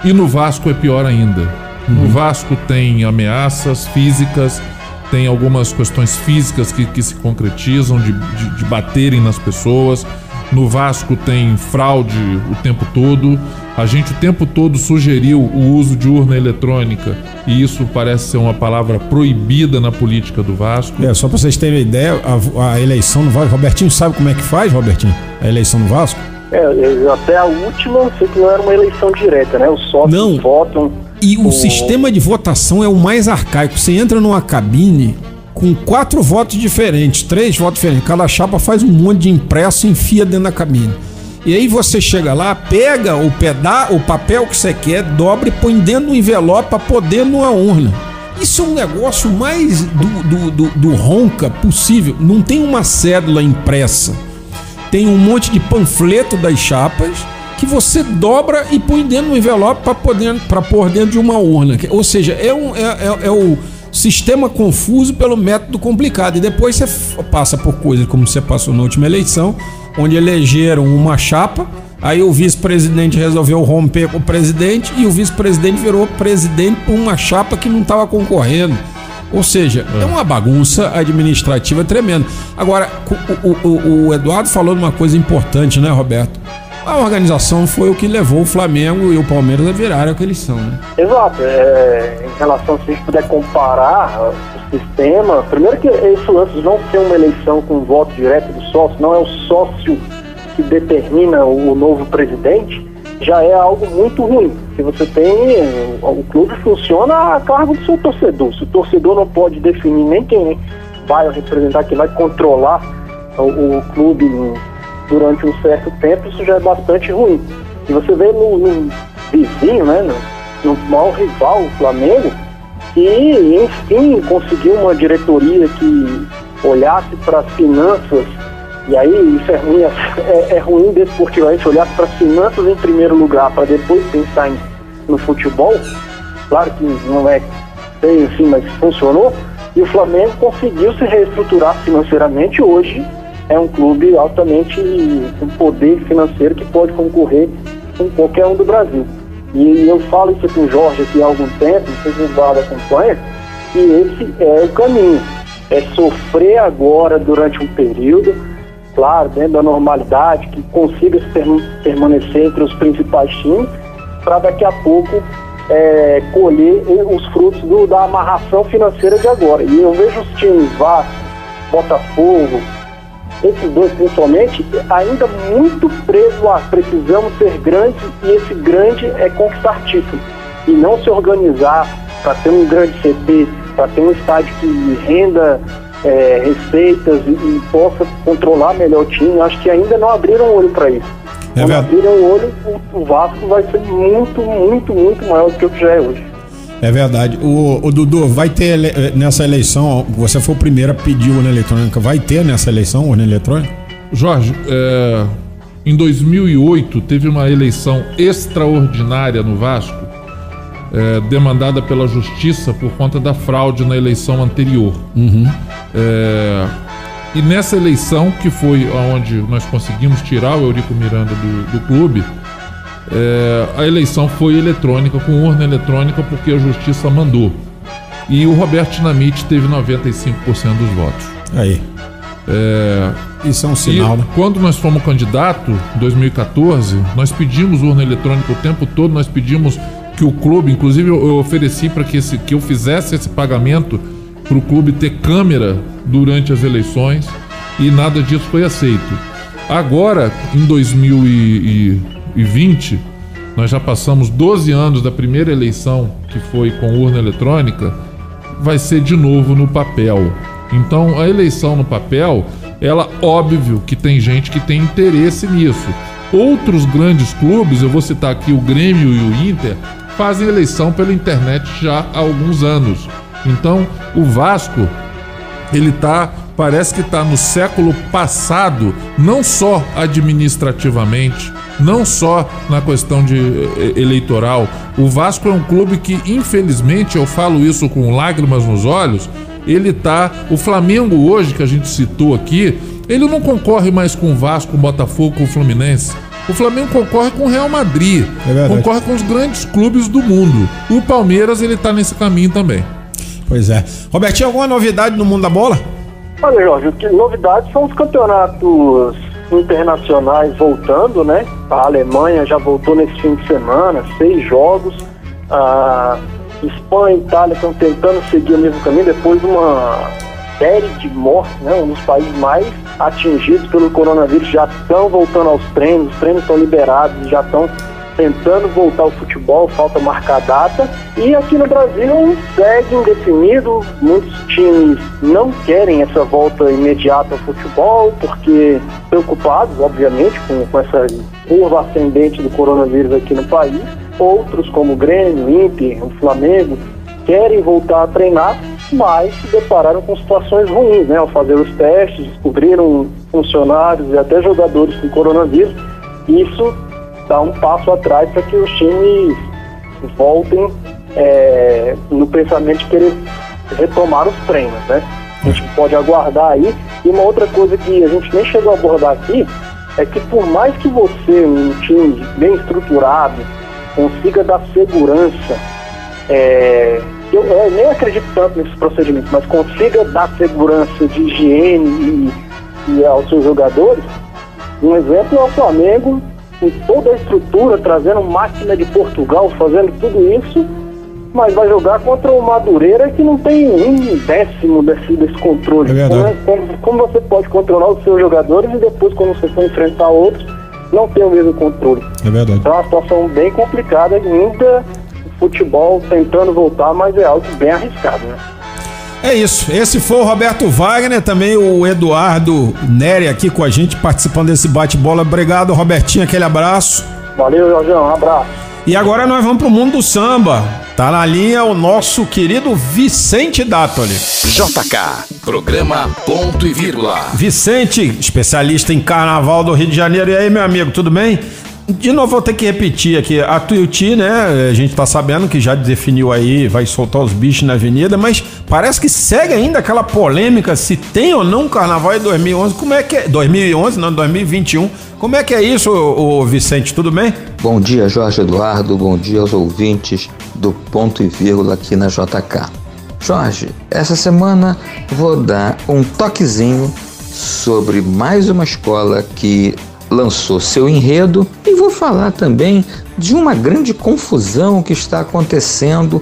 E no Vasco é pior ainda. Uhum. No Vasco tem ameaças físicas, tem algumas questões físicas que, que se concretizam de, de, de baterem nas pessoas. No Vasco tem fraude o tempo todo. A gente o tempo todo sugeriu o uso de urna eletrônica e isso parece ser uma palavra proibida na política do Vasco. É, só para vocês terem uma ideia, a, a, eleição no Vasco, Robertinho sabe como é que faz, Robertinho? A eleição no Vasco? É, até a última, sei que não era uma eleição direta, né? Os sócios não. votam. E o, o sistema de votação é o mais arcaico. Você entra numa cabine, com quatro votos diferentes, três votos diferentes. Cada chapa faz um monte de impresso e enfia dentro da cabine. E aí você chega lá, pega o peda o papel que você quer, dobra e põe dentro do envelope para poder numa urna. Isso é um negócio mais do, do, do, do ronca possível. Não tem uma cédula impressa. Tem um monte de panfleto das chapas que você dobra e põe dentro do envelope para poder para pôr dentro de uma urna. Ou seja, é, um, é, é, é o sistema confuso pelo método complicado. E depois você passa por coisas como você passou na última eleição, onde elegeram uma chapa, aí o vice-presidente resolveu romper com o presidente e o vice-presidente virou presidente por uma chapa que não estava concorrendo. Ou seja, é. uma bagunça administrativa tremenda. Agora, o, o, o Eduardo falou de uma coisa importante, né, Roberto? A organização foi o que levou o Flamengo e o Palmeiras a virarem o que eles são, né? Exato. É, em relação, se a gente puder comparar o sistema, primeiro que esse lance não ser uma eleição com voto direto do sócio, não é o sócio que determina o novo presidente, já é algo muito ruim. Se você tem. O clube funciona a cargo do seu torcedor. Se o torcedor não pode definir nem quem vai representar, quem vai controlar o, o clube durante um certo tempo, isso já é bastante ruim. E você vê no, no vizinho, né, no, no maior rival, o Flamengo, que enfim conseguiu uma diretoria que olhasse para as finanças, e aí isso é ruim, é, é ruim desportivamente, olhasse para as finanças em primeiro lugar, para depois pensar em, no futebol. Claro que não é bem assim, mas funcionou. E o Flamengo conseguiu se reestruturar financeiramente hoje é um clube altamente com poder financeiro que pode concorrer com qualquer um do Brasil. E eu falo isso com o Jorge aqui há algum tempo, não guarda acompanha, que esse é o caminho. É sofrer agora durante um período, claro, dentro da normalidade, que consiga permanecer entre os principais times, para daqui a pouco é, colher os frutos do, da amarração financeira de agora. E eu vejo os times Vasco, Botafogo, esses dois principalmente, ainda muito presos a precisamos ser grandes e esse grande é conquistar título. E não se organizar para ter um grande CT, para ter um estádio que renda é, receitas e, e, possa controlar melhor o time. Acho que ainda não abriram o olho para isso. É Quando abriram o olho, o, o Vasco vai ser muito, muito, muito maior do que o que já é hoje. É verdade. O, o, Dudu, vai ter ele, nessa eleição, você foi o primeiro a pedir urna eletrônica, vai ter nessa eleição urna eletrônica? Jorge, é, em 2008 teve uma eleição extraordinária no Vasco, é, demandada pela justiça por conta da fraude na eleição anterior. Uhum. É, e nessa eleição, que foi onde nós conseguimos tirar o Eurico Miranda do, do clube, é, a eleição foi eletrônica, com urna eletrônica, porque a justiça mandou. E o Roberto Dinamite teve 95% dos votos. Aí. É, Isso é um sinal, né? Quando nós fomos candidato, em 2014, nós pedimos urna eletrônica o tempo todo, nós pedimos que o clube, inclusive eu ofereci para que, que eu fizesse esse pagamento para o clube ter câmera durante as eleições e nada disso foi aceito. Agora, em 2020, nós já passamos 12 anos da primeira eleição, que foi com urna eletrônica, vai ser de novo no papel. Então, a eleição no papel, ela óbvio que tem gente que tem interesse nisso. Outros grandes clubes, eu vou citar aqui o Grêmio e o Inter, fazem eleição pela internet já há alguns anos. Então, o Vasco, ele tá, parece que está no século passado, não só administrativamente, não só na questão de eh, eleitoral. O Vasco é um clube que, infelizmente, eu falo isso com lágrimas nos olhos, ele tá, o Flamengo hoje que a gente citou aqui, ele não concorre mais com o Vasco, com o Botafogo, com o Fluminense. O Flamengo concorre com o Real Madrid, é concorre com os grandes clubes do mundo. O Palmeiras ele tá nesse caminho também. Pois é. Robertinho, alguma novidade no mundo da bola? Olha, Jorge, que novidades são os campeonatos internacionais voltando, né? A Alemanha já voltou nesse fim de semana, seis jogos. A Espanha e Itália estão tentando seguir o mesmo caminho depois de uma série de mortes, né? Um dos países mais atingidos pelo coronavírus já estão voltando aos treinos, os treinos estão liberados, já estão tentando voltar ao futebol, falta marcar data. E aqui no Brasil segue indefinido, muitos times não querem essa volta imediata ao futebol, porque preocupados, obviamente, com, com essa curva ascendente do coronavírus aqui no país. Outros, como o Grêmio, o Inter, o Flamengo, querem voltar a treinar, mas se depararam com situações ruins, né? Ao fazer os testes, descobriram funcionários e até jogadores com coronavírus. Isso dá um passo atrás para que os times voltem é, no pensamento de querer retomar os treinos, né? A gente pode aguardar aí. E uma outra coisa que a gente nem chegou a abordar aqui é que por mais que você, um time bem estruturado, consiga dar segurança é, eu, eu, nem acredito tanto nesses procedimentos, mas consiga dar segurança de higiene e, e aos seus jogadores. Um exemplo é o Flamengo, com toda a estrutura, trazendo máquina de Portugal, fazendo tudo isso, mas vai jogar contra o Madureira que não tem um décimo desse, desse controle. É como, como, como, você pode controlar os seus jogadores e depois, quando você for enfrentar outros, não ter o mesmo controle? É verdade. Então é uma situação bem complicada ainda futebol tentando voltar, mas é algo bem arriscado, né? É isso. Esse foi o Roberto Wagner, também o Eduardo Neri aqui com a gente, participando desse bate-bola. Obrigado, Robertinho, aquele abraço. Valeu, Jorgão, um abraço. E agora nós vamos pro mundo do samba. Tá na linha o nosso querido Vicente Dátoli. JK, programa ponto e vírgula. Vicente, especialista em carnaval do Rio de Janeiro. E aí, meu amigo, tudo bem? De novo, vou ter que repetir aqui. A Tuiuti, né? A gente tá sabendo que já definiu aí, vai soltar os bichos na avenida, mas parece que segue ainda aquela polêmica se tem ou não carnaval em 2011. Como é que é? 2011, não, 2021. Como é que é isso, o Vicente? Tudo bem? Bom dia, Jorge Eduardo. Bom dia aos ouvintes do Ponto e Vírgula aqui na JK. Jorge, essa semana vou dar um toquezinho sobre mais uma escola que lançou seu enredo e vou falar também de uma grande confusão que está acontecendo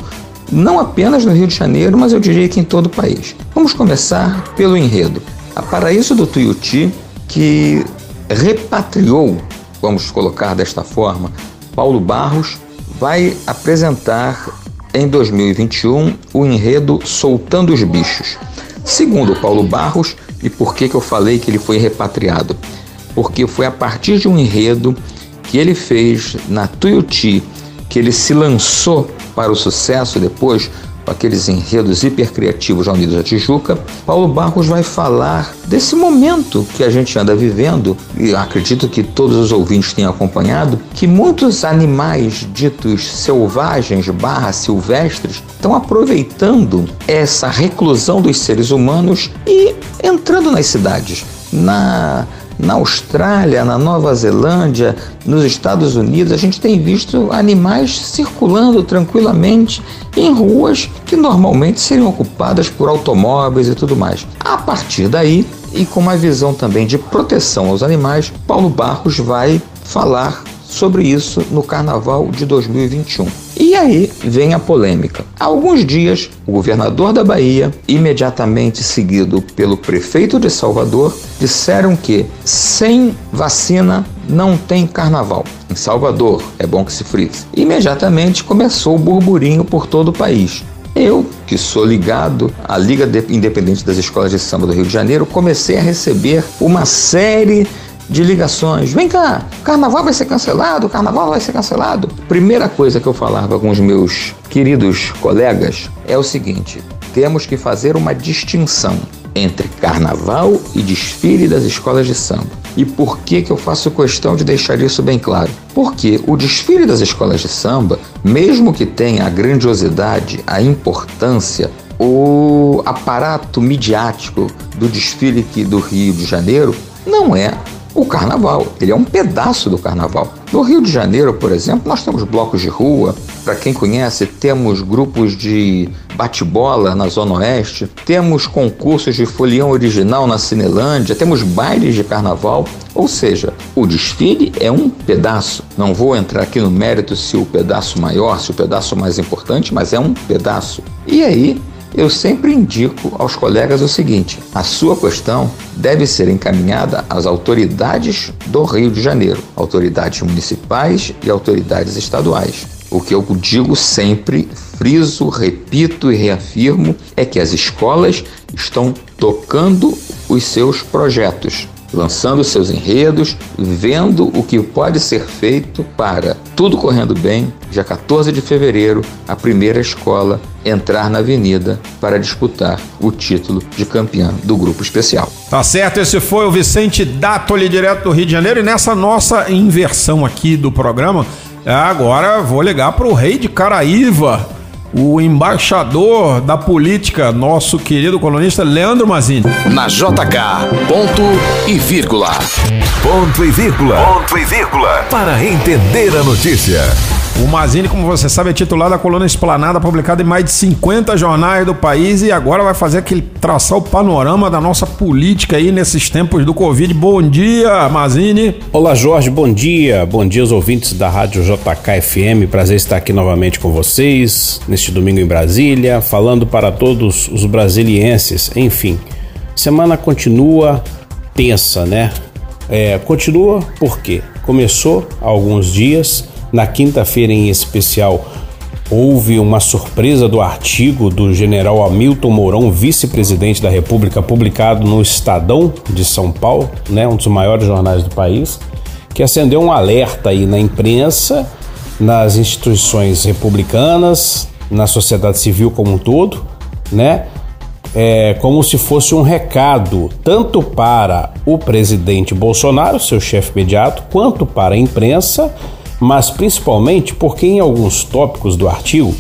não apenas no Rio de Janeiro, mas eu diria que em todo o país. Vamos começar pelo enredo. A Paraíso do Tuiuti, que repatriou, vamos colocar desta forma, Paulo Barros, vai apresentar em 2021 o enredo Soltando os Bichos. Segundo Paulo Barros, e por que, que eu falei que ele foi repatriado? Porque foi a partir de um enredo que ele fez na Tuiuti, que ele se lançou para o sucesso depois com aqueles enredos hipercriativos da Unidos da Tijuca, Paulo Barros vai falar desse momento que a gente anda vivendo, e acredito que todos os ouvintes tenham acompanhado, que muitos animais ditos selvagens barra silvestres estão aproveitando essa reclusão dos seres humanos e entrando nas cidades. Na na Austrália, na Nova Zelândia, nos Estados Unidos, a gente tem visto animais circulando tranquilamente em ruas que normalmente seriam ocupadas por automóveis e tudo mais. A partir daí, e com uma visão também de proteção aos animais, Paulo Barros vai falar sobre isso no Carnaval de 2021. E aí vem a polêmica. Há alguns dias, o governador da Bahia, imediatamente seguido pelo prefeito de Salvador, disseram que sem vacina não tem carnaval. Em Salvador, é bom que se frise. Imediatamente começou o burburinho por todo o país. Eu, que sou ligado à Liga Independente das Escolas de Samba do Rio de Janeiro, comecei a receber uma série de ligações. Vem cá, carnaval vai ser cancelado, carnaval vai ser cancelado. Primeira coisa que eu falava com os meus queridos colegas é o seguinte: temos que fazer uma distinção entre carnaval e desfile das escolas de samba. E por que, que eu faço questão de deixar isso bem claro? Porque o desfile das escolas de samba, mesmo que tenha a grandiosidade, a importância, o aparato midiático do desfile do Rio de Janeiro, não é o carnaval. Ele é um pedaço do carnaval. No Rio de Janeiro, por exemplo, nós temos blocos de rua. Para quem conhece, temos grupos de bate-bola na Zona Oeste, temos concursos de folião original na Cinelândia, temos bailes de carnaval. Ou seja, o desfile é um pedaço. Não vou entrar aqui no mérito se o pedaço maior, se o pedaço mais importante, mas é um pedaço. E aí, eu sempre indico aos colegas o seguinte: a sua questão deve ser encaminhada às autoridades do Rio de Janeiro, autoridades municipais e autoridades estaduais. O que eu digo sempre, friso, repito e reafirmo é que as escolas estão tocando os seus projetos lançando seus enredos, vendo o que pode ser feito para, tudo correndo bem, dia 14 de fevereiro, a primeira escola entrar na avenida para disputar o título de campeã do grupo especial. Tá certo, esse foi o Vicente Datoli, direto do Rio de Janeiro, e nessa nossa inversão aqui do programa, agora vou ligar para o rei de Caraíva, o embaixador da política, nosso querido colunista Leandro Mazini. Na JK, ponto e vírgula. Ponto e vírgula. Ponto e vírgula. Para entender a notícia. O Mazini, como você sabe, é titular da coluna Esplanada, publicada em mais de 50 jornais do país e agora vai fazer aquele traçar o panorama da nossa política aí nesses tempos do Covid. Bom dia, Mazini. Olá, Jorge, bom dia. Bom dia aos ouvintes da Rádio JKFM. Prazer estar aqui novamente com vocês neste domingo em Brasília, falando para todos os brasilienses. Enfim, semana continua tensa, né? É, continua porque começou há alguns dias na quinta-feira, em especial, houve uma surpresa do artigo do general Hamilton Mourão, vice-presidente da República, publicado no Estadão de São Paulo, né, um dos maiores jornais do país, que acendeu um alerta aí na imprensa, nas instituições republicanas, na sociedade civil como um todo, né? É, como se fosse um recado tanto para o presidente Bolsonaro, seu chefe imediato, quanto para a imprensa mas principalmente porque em alguns tópicos do artigo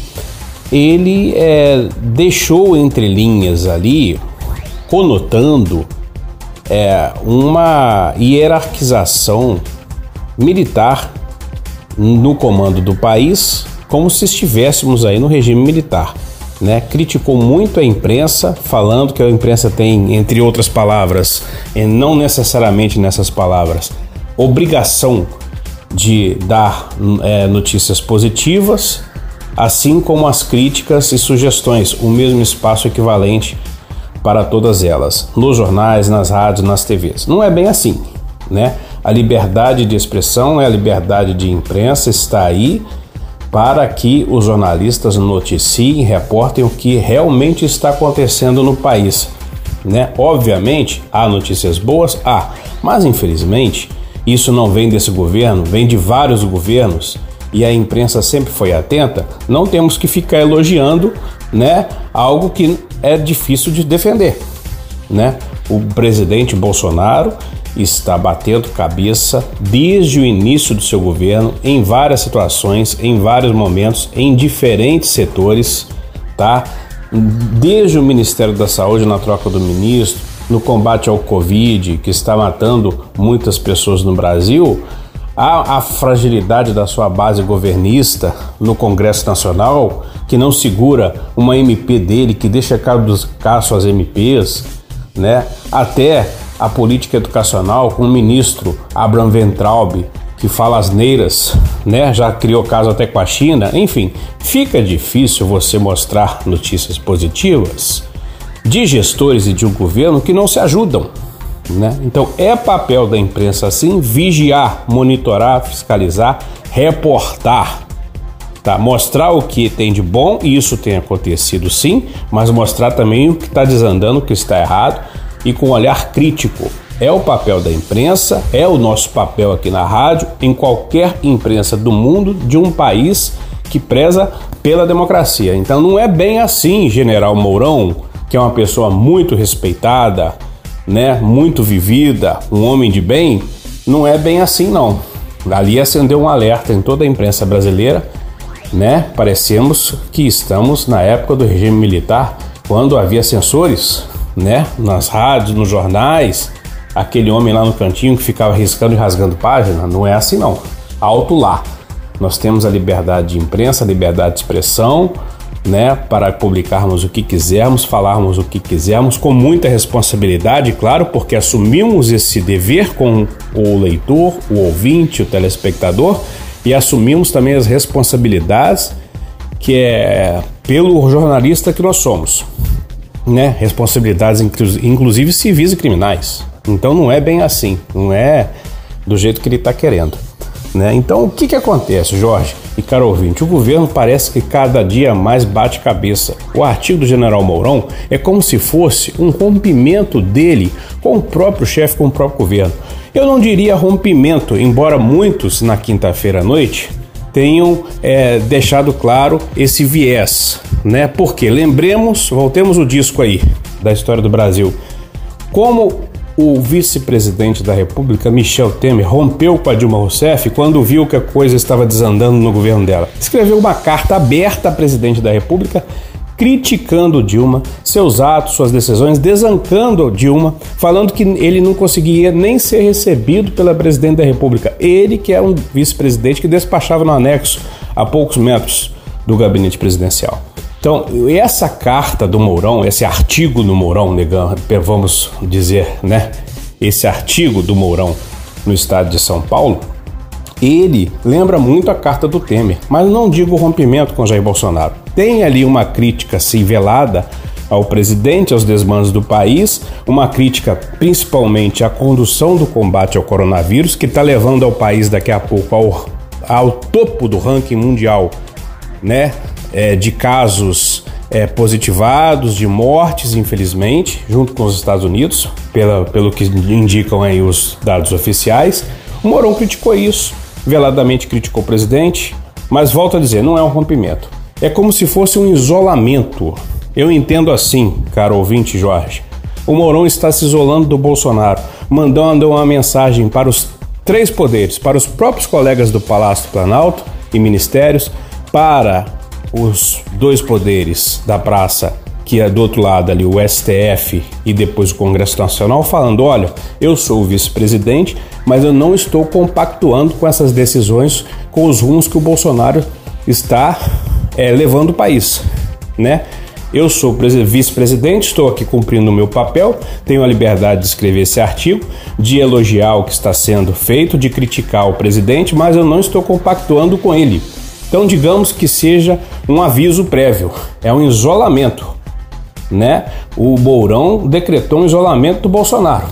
ele é, deixou entre linhas ali, conotando é, uma hierarquização militar no comando do país, como se estivéssemos aí no regime militar. Né? Criticou muito a imprensa, falando que a imprensa tem, entre outras palavras, e não necessariamente nessas palavras, obrigação de dar é, notícias positivas, assim como as críticas e sugestões, o mesmo espaço equivalente para todas elas, nos jornais, nas rádios, nas TVs. Não é bem assim, né? A liberdade de expressão, é a liberdade de imprensa está aí para que os jornalistas noticiem, reportem o que realmente está acontecendo no país. Né? Obviamente, há notícias boas, há, mas infelizmente isso não vem desse governo, vem de vários governos e a imprensa sempre foi atenta. Não temos que ficar elogiando, né, algo que é difícil de defender, né? O presidente Bolsonaro está batendo cabeça desde o início do seu governo em várias situações, em vários momentos, em diferentes setores, tá? Desde o Ministério da Saúde na troca do ministro, no combate ao Covid, que está matando muitas pessoas no Brasil, a, a fragilidade da sua base governista no Congresso Nacional, que não segura uma MP dele, que deixa caducar suas MPs, né? Até a política educacional com o ministro Abraham Ventraub, que fala asneiras, né? Já criou caso até com a China. Enfim, fica difícil você mostrar notícias positivas de gestores e de um governo que não se ajudam. Né? Então é papel da imprensa assim vigiar, monitorar, fiscalizar, reportar, tá? Mostrar o que tem de bom e isso tem acontecido sim, mas mostrar também o que está desandando, o que está errado e com um olhar crítico. É o papel da imprensa, é o nosso papel aqui na rádio, em qualquer imprensa do mundo, de um país que preza pela democracia. Então não é bem assim, General Mourão, que é uma pessoa muito respeitada, né, muito vivida, um homem de bem, não é bem assim não. Ali acendeu um alerta em toda a imprensa brasileira, né? Parecemos que estamos na época do regime militar, quando havia censores né? Nas rádios, nos jornais, aquele homem lá no cantinho que ficava riscando e rasgando página, não é assim não. Alto lá. Nós temos a liberdade de imprensa, a liberdade de expressão, né, para publicarmos o que quisermos, falarmos o que quisermos, com muita responsabilidade, claro, porque assumimos esse dever com o leitor, o ouvinte, o telespectador e assumimos também as responsabilidades que é pelo jornalista que nós somos né, responsabilidades inclusive civis e criminais. Então não é bem assim, não é do jeito que ele está querendo. Né? Então o que, que acontece, Jorge e caro ouvinte? O governo parece que cada dia mais bate cabeça. O artigo do general Mourão é como se fosse um rompimento dele com o próprio chefe, com o próprio governo. Eu não diria rompimento, embora muitos na quinta-feira à noite tenham é, deixado claro esse viés, né? Porque lembremos, voltemos o disco aí da história do Brasil. Como o vice-presidente da República, Michel Temer, rompeu com a Dilma Rousseff quando viu que a coisa estava desandando no governo dela. Escreveu uma carta aberta à presidente da República criticando Dilma, seus atos, suas decisões, desancando Dilma, falando que ele não conseguia nem ser recebido pela presidente da República. Ele, que era um vice-presidente que despachava no anexo a poucos metros do gabinete presidencial. Então, essa carta do Mourão, esse artigo do Mourão, vamos dizer, né? Esse artigo do Mourão no estado de São Paulo, ele lembra muito a carta do Temer, mas não digo rompimento com Jair Bolsonaro. Tem ali uma crítica assim velada ao presidente, aos desmandos do país, uma crítica principalmente à condução do combate ao coronavírus, que está levando ao país daqui a pouco ao, ao topo do ranking mundial, né? É, de casos é, positivados, de mortes, infelizmente, junto com os Estados Unidos, pela, pelo que indicam aí os dados oficiais. O Mourão criticou isso veladamente criticou o presidente, mas volto a dizer, não é um rompimento. É como se fosse um isolamento. Eu entendo assim, caro ouvinte Jorge. O Mourão está se isolando do Bolsonaro, mandando uma mensagem para os três poderes, para os próprios colegas do Palácio Planalto e ministérios, para os dois poderes da praça que é do outro lado ali, o STF e depois o Congresso Nacional, falando: olha, eu sou o vice-presidente, mas eu não estou compactuando com essas decisões, com os rumos que o Bolsonaro está é, levando o país, né? Eu sou vice-presidente, estou aqui cumprindo o meu papel, tenho a liberdade de escrever esse artigo, de elogiar o que está sendo feito, de criticar o presidente, mas eu não estou compactuando com ele. Então, digamos que seja um aviso prévio, é um isolamento, né? O Mourão decretou um isolamento do Bolsonaro.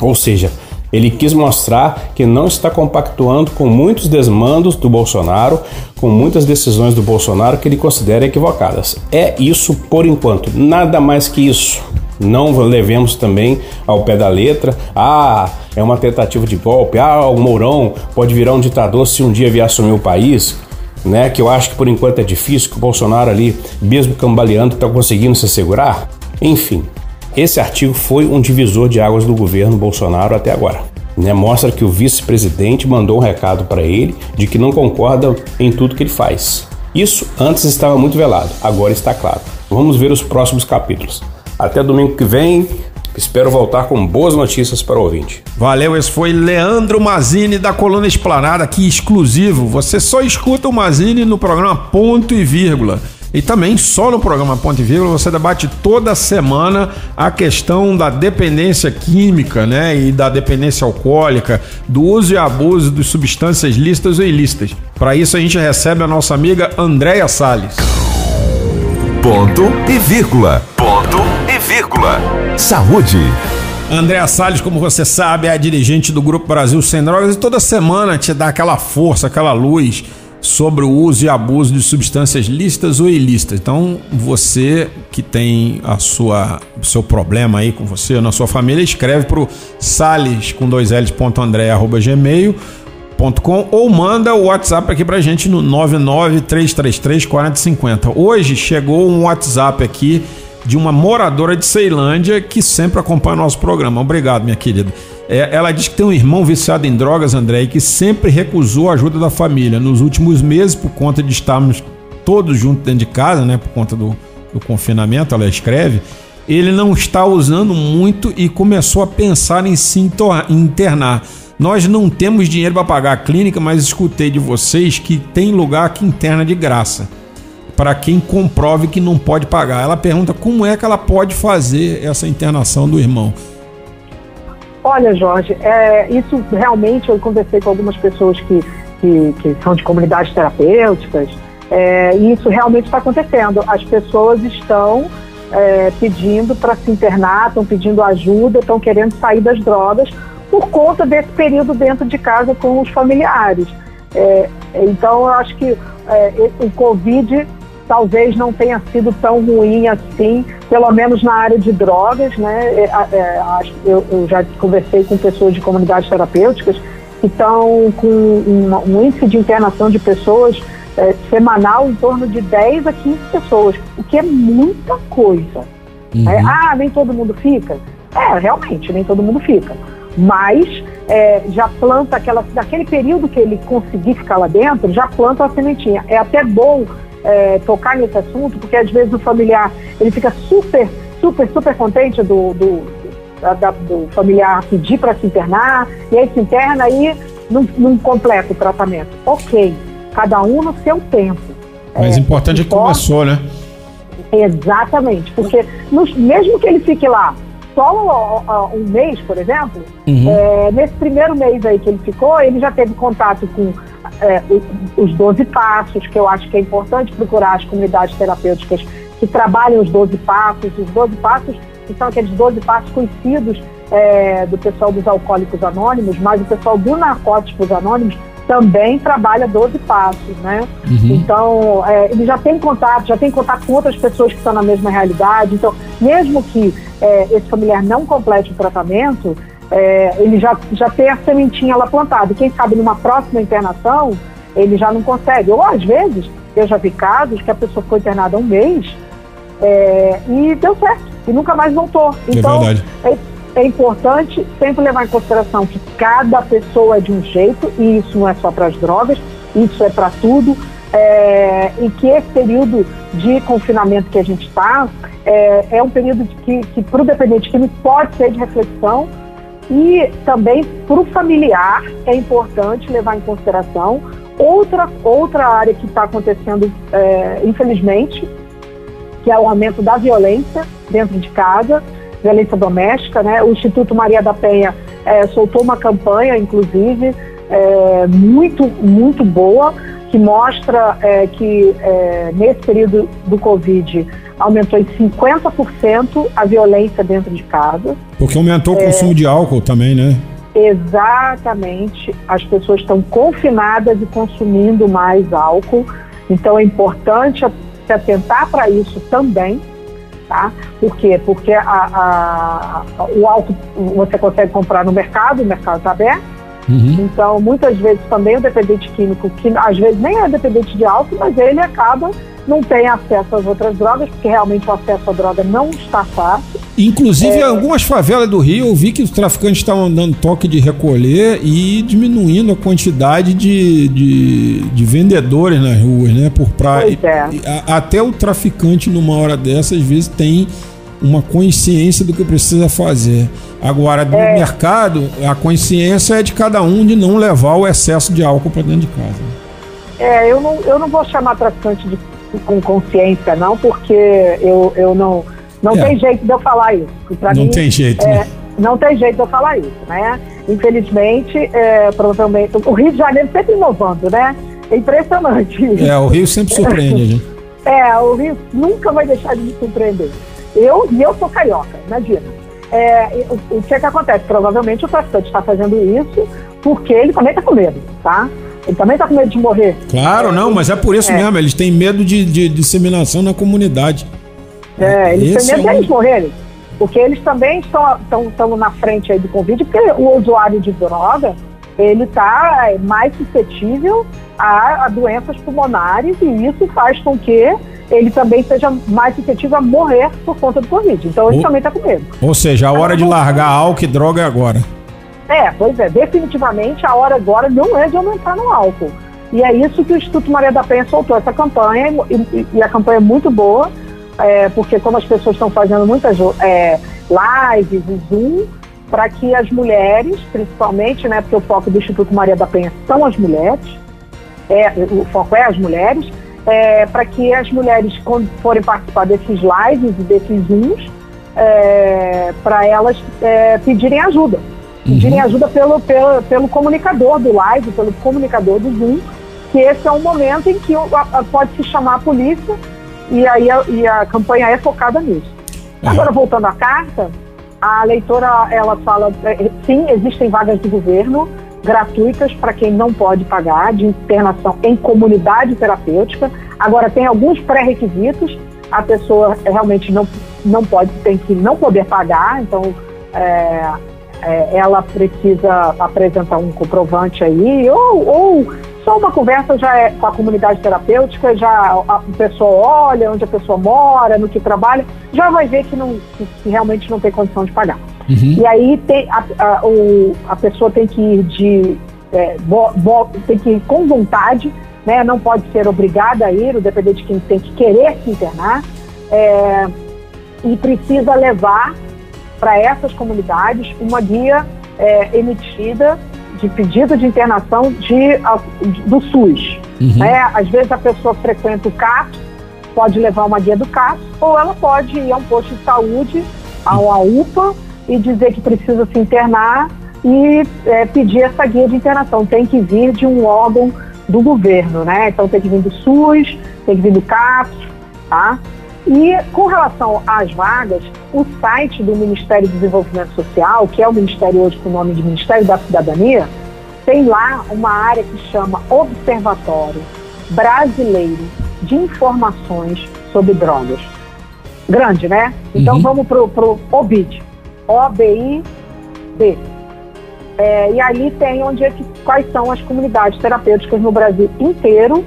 Ou seja, ele quis mostrar que não está compactuando com muitos desmandos do Bolsonaro, com muitas decisões do Bolsonaro que ele considera equivocadas. É isso por enquanto, nada mais que isso. Não levemos também ao pé da letra. Ah, é uma tentativa de golpe. Ah, o Mourão pode virar um ditador se um dia vier assumir o país. Né, que eu acho que por enquanto é difícil, que o Bolsonaro ali, mesmo cambaleando, está conseguindo se segurar. Enfim, esse artigo foi um divisor de águas do governo Bolsonaro até agora. Né? Mostra que o vice-presidente mandou um recado para ele de que não concorda em tudo que ele faz. Isso antes estava muito velado, agora está claro. Vamos ver os próximos capítulos. Até domingo que vem, Espero voltar com boas notícias para o ouvinte. Valeu, esse foi Leandro Mazini da Coluna Esplanada, aqui exclusivo. Você só escuta o Mazini no programa Ponto e Vírgula. E também só no programa Ponte Vírgula você debate toda semana a questão da dependência química, né, e da dependência alcoólica, do uso e abuso de substâncias lícitas ou ilícitas. Para isso a gente recebe a nossa amiga Andréia Salles. Ponto e vírgula. Ponto e vírgula. Saúde. Andréa Salles, como você sabe, é a dirigente do Grupo Brasil Sem Drogas e toda semana te dá aquela força, aquela luz sobre o uso e abuso de substâncias lícitas ou ilícitas. Então, você que tem a sua seu problema aí com você ou na sua família, escreve para o sales com dois L's, ponto André, arroba, gmail, Com, ou manda o WhatsApp aqui pra gente no 99333 4050. Hoje chegou um WhatsApp aqui de uma moradora de Ceilândia que sempre acompanha o nosso programa. Obrigado, minha querida. É, ela diz que tem um irmão viciado em drogas, André, e que sempre recusou a ajuda da família. Nos últimos meses, por conta de estarmos todos juntos dentro de casa, né, por conta do, do confinamento, ela escreve, ele não está usando muito e começou a pensar em se internar. Nós não temos dinheiro para pagar a clínica, mas escutei de vocês que tem lugar que interna de graça para quem comprove que não pode pagar. Ela pergunta como é que ela pode fazer essa internação do irmão. Olha, Jorge, é, isso realmente eu conversei com algumas pessoas que, que, que são de comunidades terapêuticas, é, e isso realmente está acontecendo. As pessoas estão é, pedindo para se internar, estão pedindo ajuda, estão querendo sair das drogas por conta desse período dentro de casa com os familiares. É, então, eu acho que é, o Covid talvez não tenha sido tão ruim assim, pelo menos na área de drogas, né? É, é, eu, eu, já conversei com pessoas de comunidades terapêuticas que estão com um, um, índice de internação de pessoas é, semanal em torno de 10 a 15 pessoas, o que é muita coisa. Uhum. É, ah, nem todo mundo fica? É, realmente, nem todo mundo fica. Mas é, já planta aquela, naquele período que ele conseguir ficar lá dentro, já planta a sementinha. É até bom é, tocar nesse assunto, porque às vezes o familiar ele fica super, super, super contente do, do, da, do familiar pedir para se internar, e aí se interna e não, não completa o tratamento. Ok, cada um no seu tempo. Mas é, importante é que começou, né? Exatamente, porque mesmo que ele fique lá só um mês, por exemplo, uhum. é, nesse primeiro mês aí que ele ficou, ele já teve contato com é, os 12 passos, que eu acho que é importante procurar as comunidades terapêuticas que trabalham os 12 passos. Os 12 passos que são aqueles 12 passos conhecidos é, do pessoal dos alcoólicos anônimos, mas o pessoal do narcóticos anônimos também trabalha 12 passos, né? Uhum. Então, é, ele já tem contato, já tem contato com outras pessoas que estão na mesma realidade. Então, mesmo que é, esse familiar não complete o tratamento, é, ele já, já tem a sementinha lá plantada. E quem sabe numa próxima internação, ele já não consegue. Ou às vezes, eu já vi casos que a pessoa foi internada um mês é, e deu certo, e nunca mais voltou. É então, é, é, importante sempre levar em consideração que cada pessoa é de um jeito, e isso não é só para as drogas, isso é para tudo. É, e que esse período de confinamento que a gente está é, é, um período que, que para o dependente químico pode ser de reflexão, e também para o familiar é importante levar em consideração outra, outra área que está acontecendo, é, infelizmente, que é o aumento da violência dentro de casa, violência doméstica. Né? O Instituto Maria da Penha é, soltou uma campanha, inclusive, é, muito, muito boa, que mostra é, que é, nesse período do Covid aumentou em 50% a violência dentro de casa. Porque aumentou o consumo de álcool também, né? Exatamente. As pessoas estão confinadas e consumindo mais álcool. Então é importante se atentar para isso também. Tá? Por quê? Porque a, a, o álcool você consegue comprar no mercado, o mercado está aberto Uhum. Então, muitas vezes também o dependente químico, que às vezes nem é dependente de álcool, mas ele acaba não tem acesso às outras drogas, porque realmente o acesso à droga não está fácil. Inclusive, é... em algumas favelas do Rio, eu vi que os traficantes estavam dando toque de recolher e diminuindo a quantidade de, de, de vendedores nas ruas, né? Por praia. É. Até o traficante, numa hora dessa, às vezes tem uma consciência do que precisa fazer. Agora, no é. mercado, a consciência é de cada um de não levar o excesso de álcool para dentro de casa. É, eu não, eu não vou chamar traficante de, com consciência, não, porque eu, eu não. Não é. tem jeito de eu falar isso. Pra não mim, tem jeito, é, né? Não tem jeito de eu falar isso, né? Infelizmente, é, provavelmente. O Rio de Janeiro sempre inovando, né? É impressionante. É, o Rio sempre surpreende gente. É, o Rio nunca vai deixar de me surpreender. Eu, e eu sou carioca, imagina. É, o, o que é que acontece? Provavelmente o traficante está fazendo isso porque ele também está com medo, tá? Ele também está com medo de morrer. Claro, não, mas é por isso é. mesmo. Eles têm medo de, de, disseminação na comunidade. É, eles Esse têm medo é um... de morrerem. Porque eles também estão, estão, estão na frente aí do Covid, porque o usuário de droga, ele está mais suscetível a, a doenças pulmonares e isso faz com que ele também seja mais suscetível a morrer por conta do Covid. Então ele também está com medo. Ou seja, a hora de largar álcool e droga é agora. É, pois é, definitivamente a hora agora não é de aumentar no álcool. E é isso que o Instituto Maria da Penha soltou essa campanha, e, e a campanha é muito boa, é, porque como as pessoas estão fazendo muitas é, lives e Zoom, para que as mulheres, principalmente, né, porque o foco do Instituto Maria da Penha são as mulheres, é, o foco é as mulheres, é, para que as mulheres, quando forem participar desses lives e desses Zooms, é, para elas é, pedirem ajuda. Uhum. Pedirem ajuda pelo, pelo, pelo comunicador do live, pelo comunicador do Zoom, que esse é um momento em que pode se chamar a polícia e aí a, e a campanha é focada nisso. Uhum. Agora, voltando à carta, a leitora ela fala, é, sim, existem vagas de governo, gratuitas para quem não pode pagar, de internação em comunidade terapêutica. Agora, tem alguns pré-requisitos, a pessoa realmente não, não pode, tem que não poder pagar, então é, é, ela precisa apresentar um comprovante aí, ou, ou só uma conversa já é com a comunidade terapêutica, já a pessoa olha onde a pessoa mora, no que trabalha, já vai ver que, não, que realmente não tem condição de pagar. Uhum. E aí tem, a, a, o, a pessoa tem que ir de. É, bo, bo, tem que ir com vontade, né? não pode ser obrigada a ir, o dependente que tem que querer se internar. É, e precisa levar para essas comunidades uma guia é, emitida de pedido de internação de, do SUS. Uhum. Né? Às vezes a pessoa frequenta o CAPS, pode levar uma guia do CAPS, ou ela pode ir a um posto de saúde, a uma UPA, e dizer que precisa se internar e é, pedir essa guia de internação. Tem que vir de um órgão do governo, né? Então tem que vir do SUS, tem que vir do CAPS, tá? E com relação às vagas, o site do Ministério do Desenvolvimento Social, que é o Ministério hoje com o nome de Ministério da Cidadania, tem lá uma área que chama Observatório Brasileiro de Informações sobre Drogas. Grande, né? Então uhum. vamos para o OBID, OBID. É, e ali tem onde é que, quais são as comunidades terapêuticas no Brasil inteiro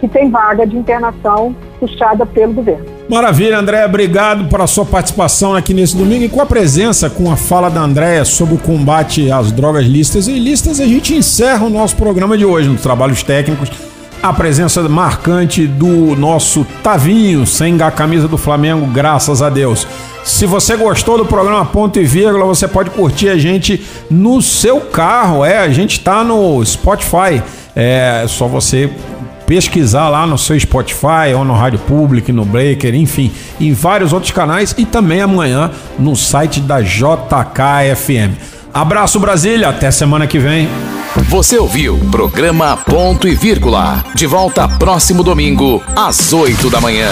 que tem vaga de internação puxada pelo governo. Maravilha, Andréia. Obrigado pela sua participação aqui nesse domingo e com a presença, com a fala da Andréia sobre o combate às drogas listas e ilícitas, a gente encerra o nosso programa de hoje nos trabalhos técnicos. A presença marcante do nosso Tavinho, sem a camisa do Flamengo, graças a Deus. Se você gostou do programa Ponto e Vírgula, você pode curtir a gente no seu carro. É, a gente está no Spotify. É só você pesquisar lá no seu Spotify ou no Rádio Public, no Breaker, enfim, em vários outros canais e também amanhã no site da JKFM. Abraço Brasília, até semana que vem. Você ouviu programa Ponto e Vírgula. De volta próximo domingo, às 8 da manhã.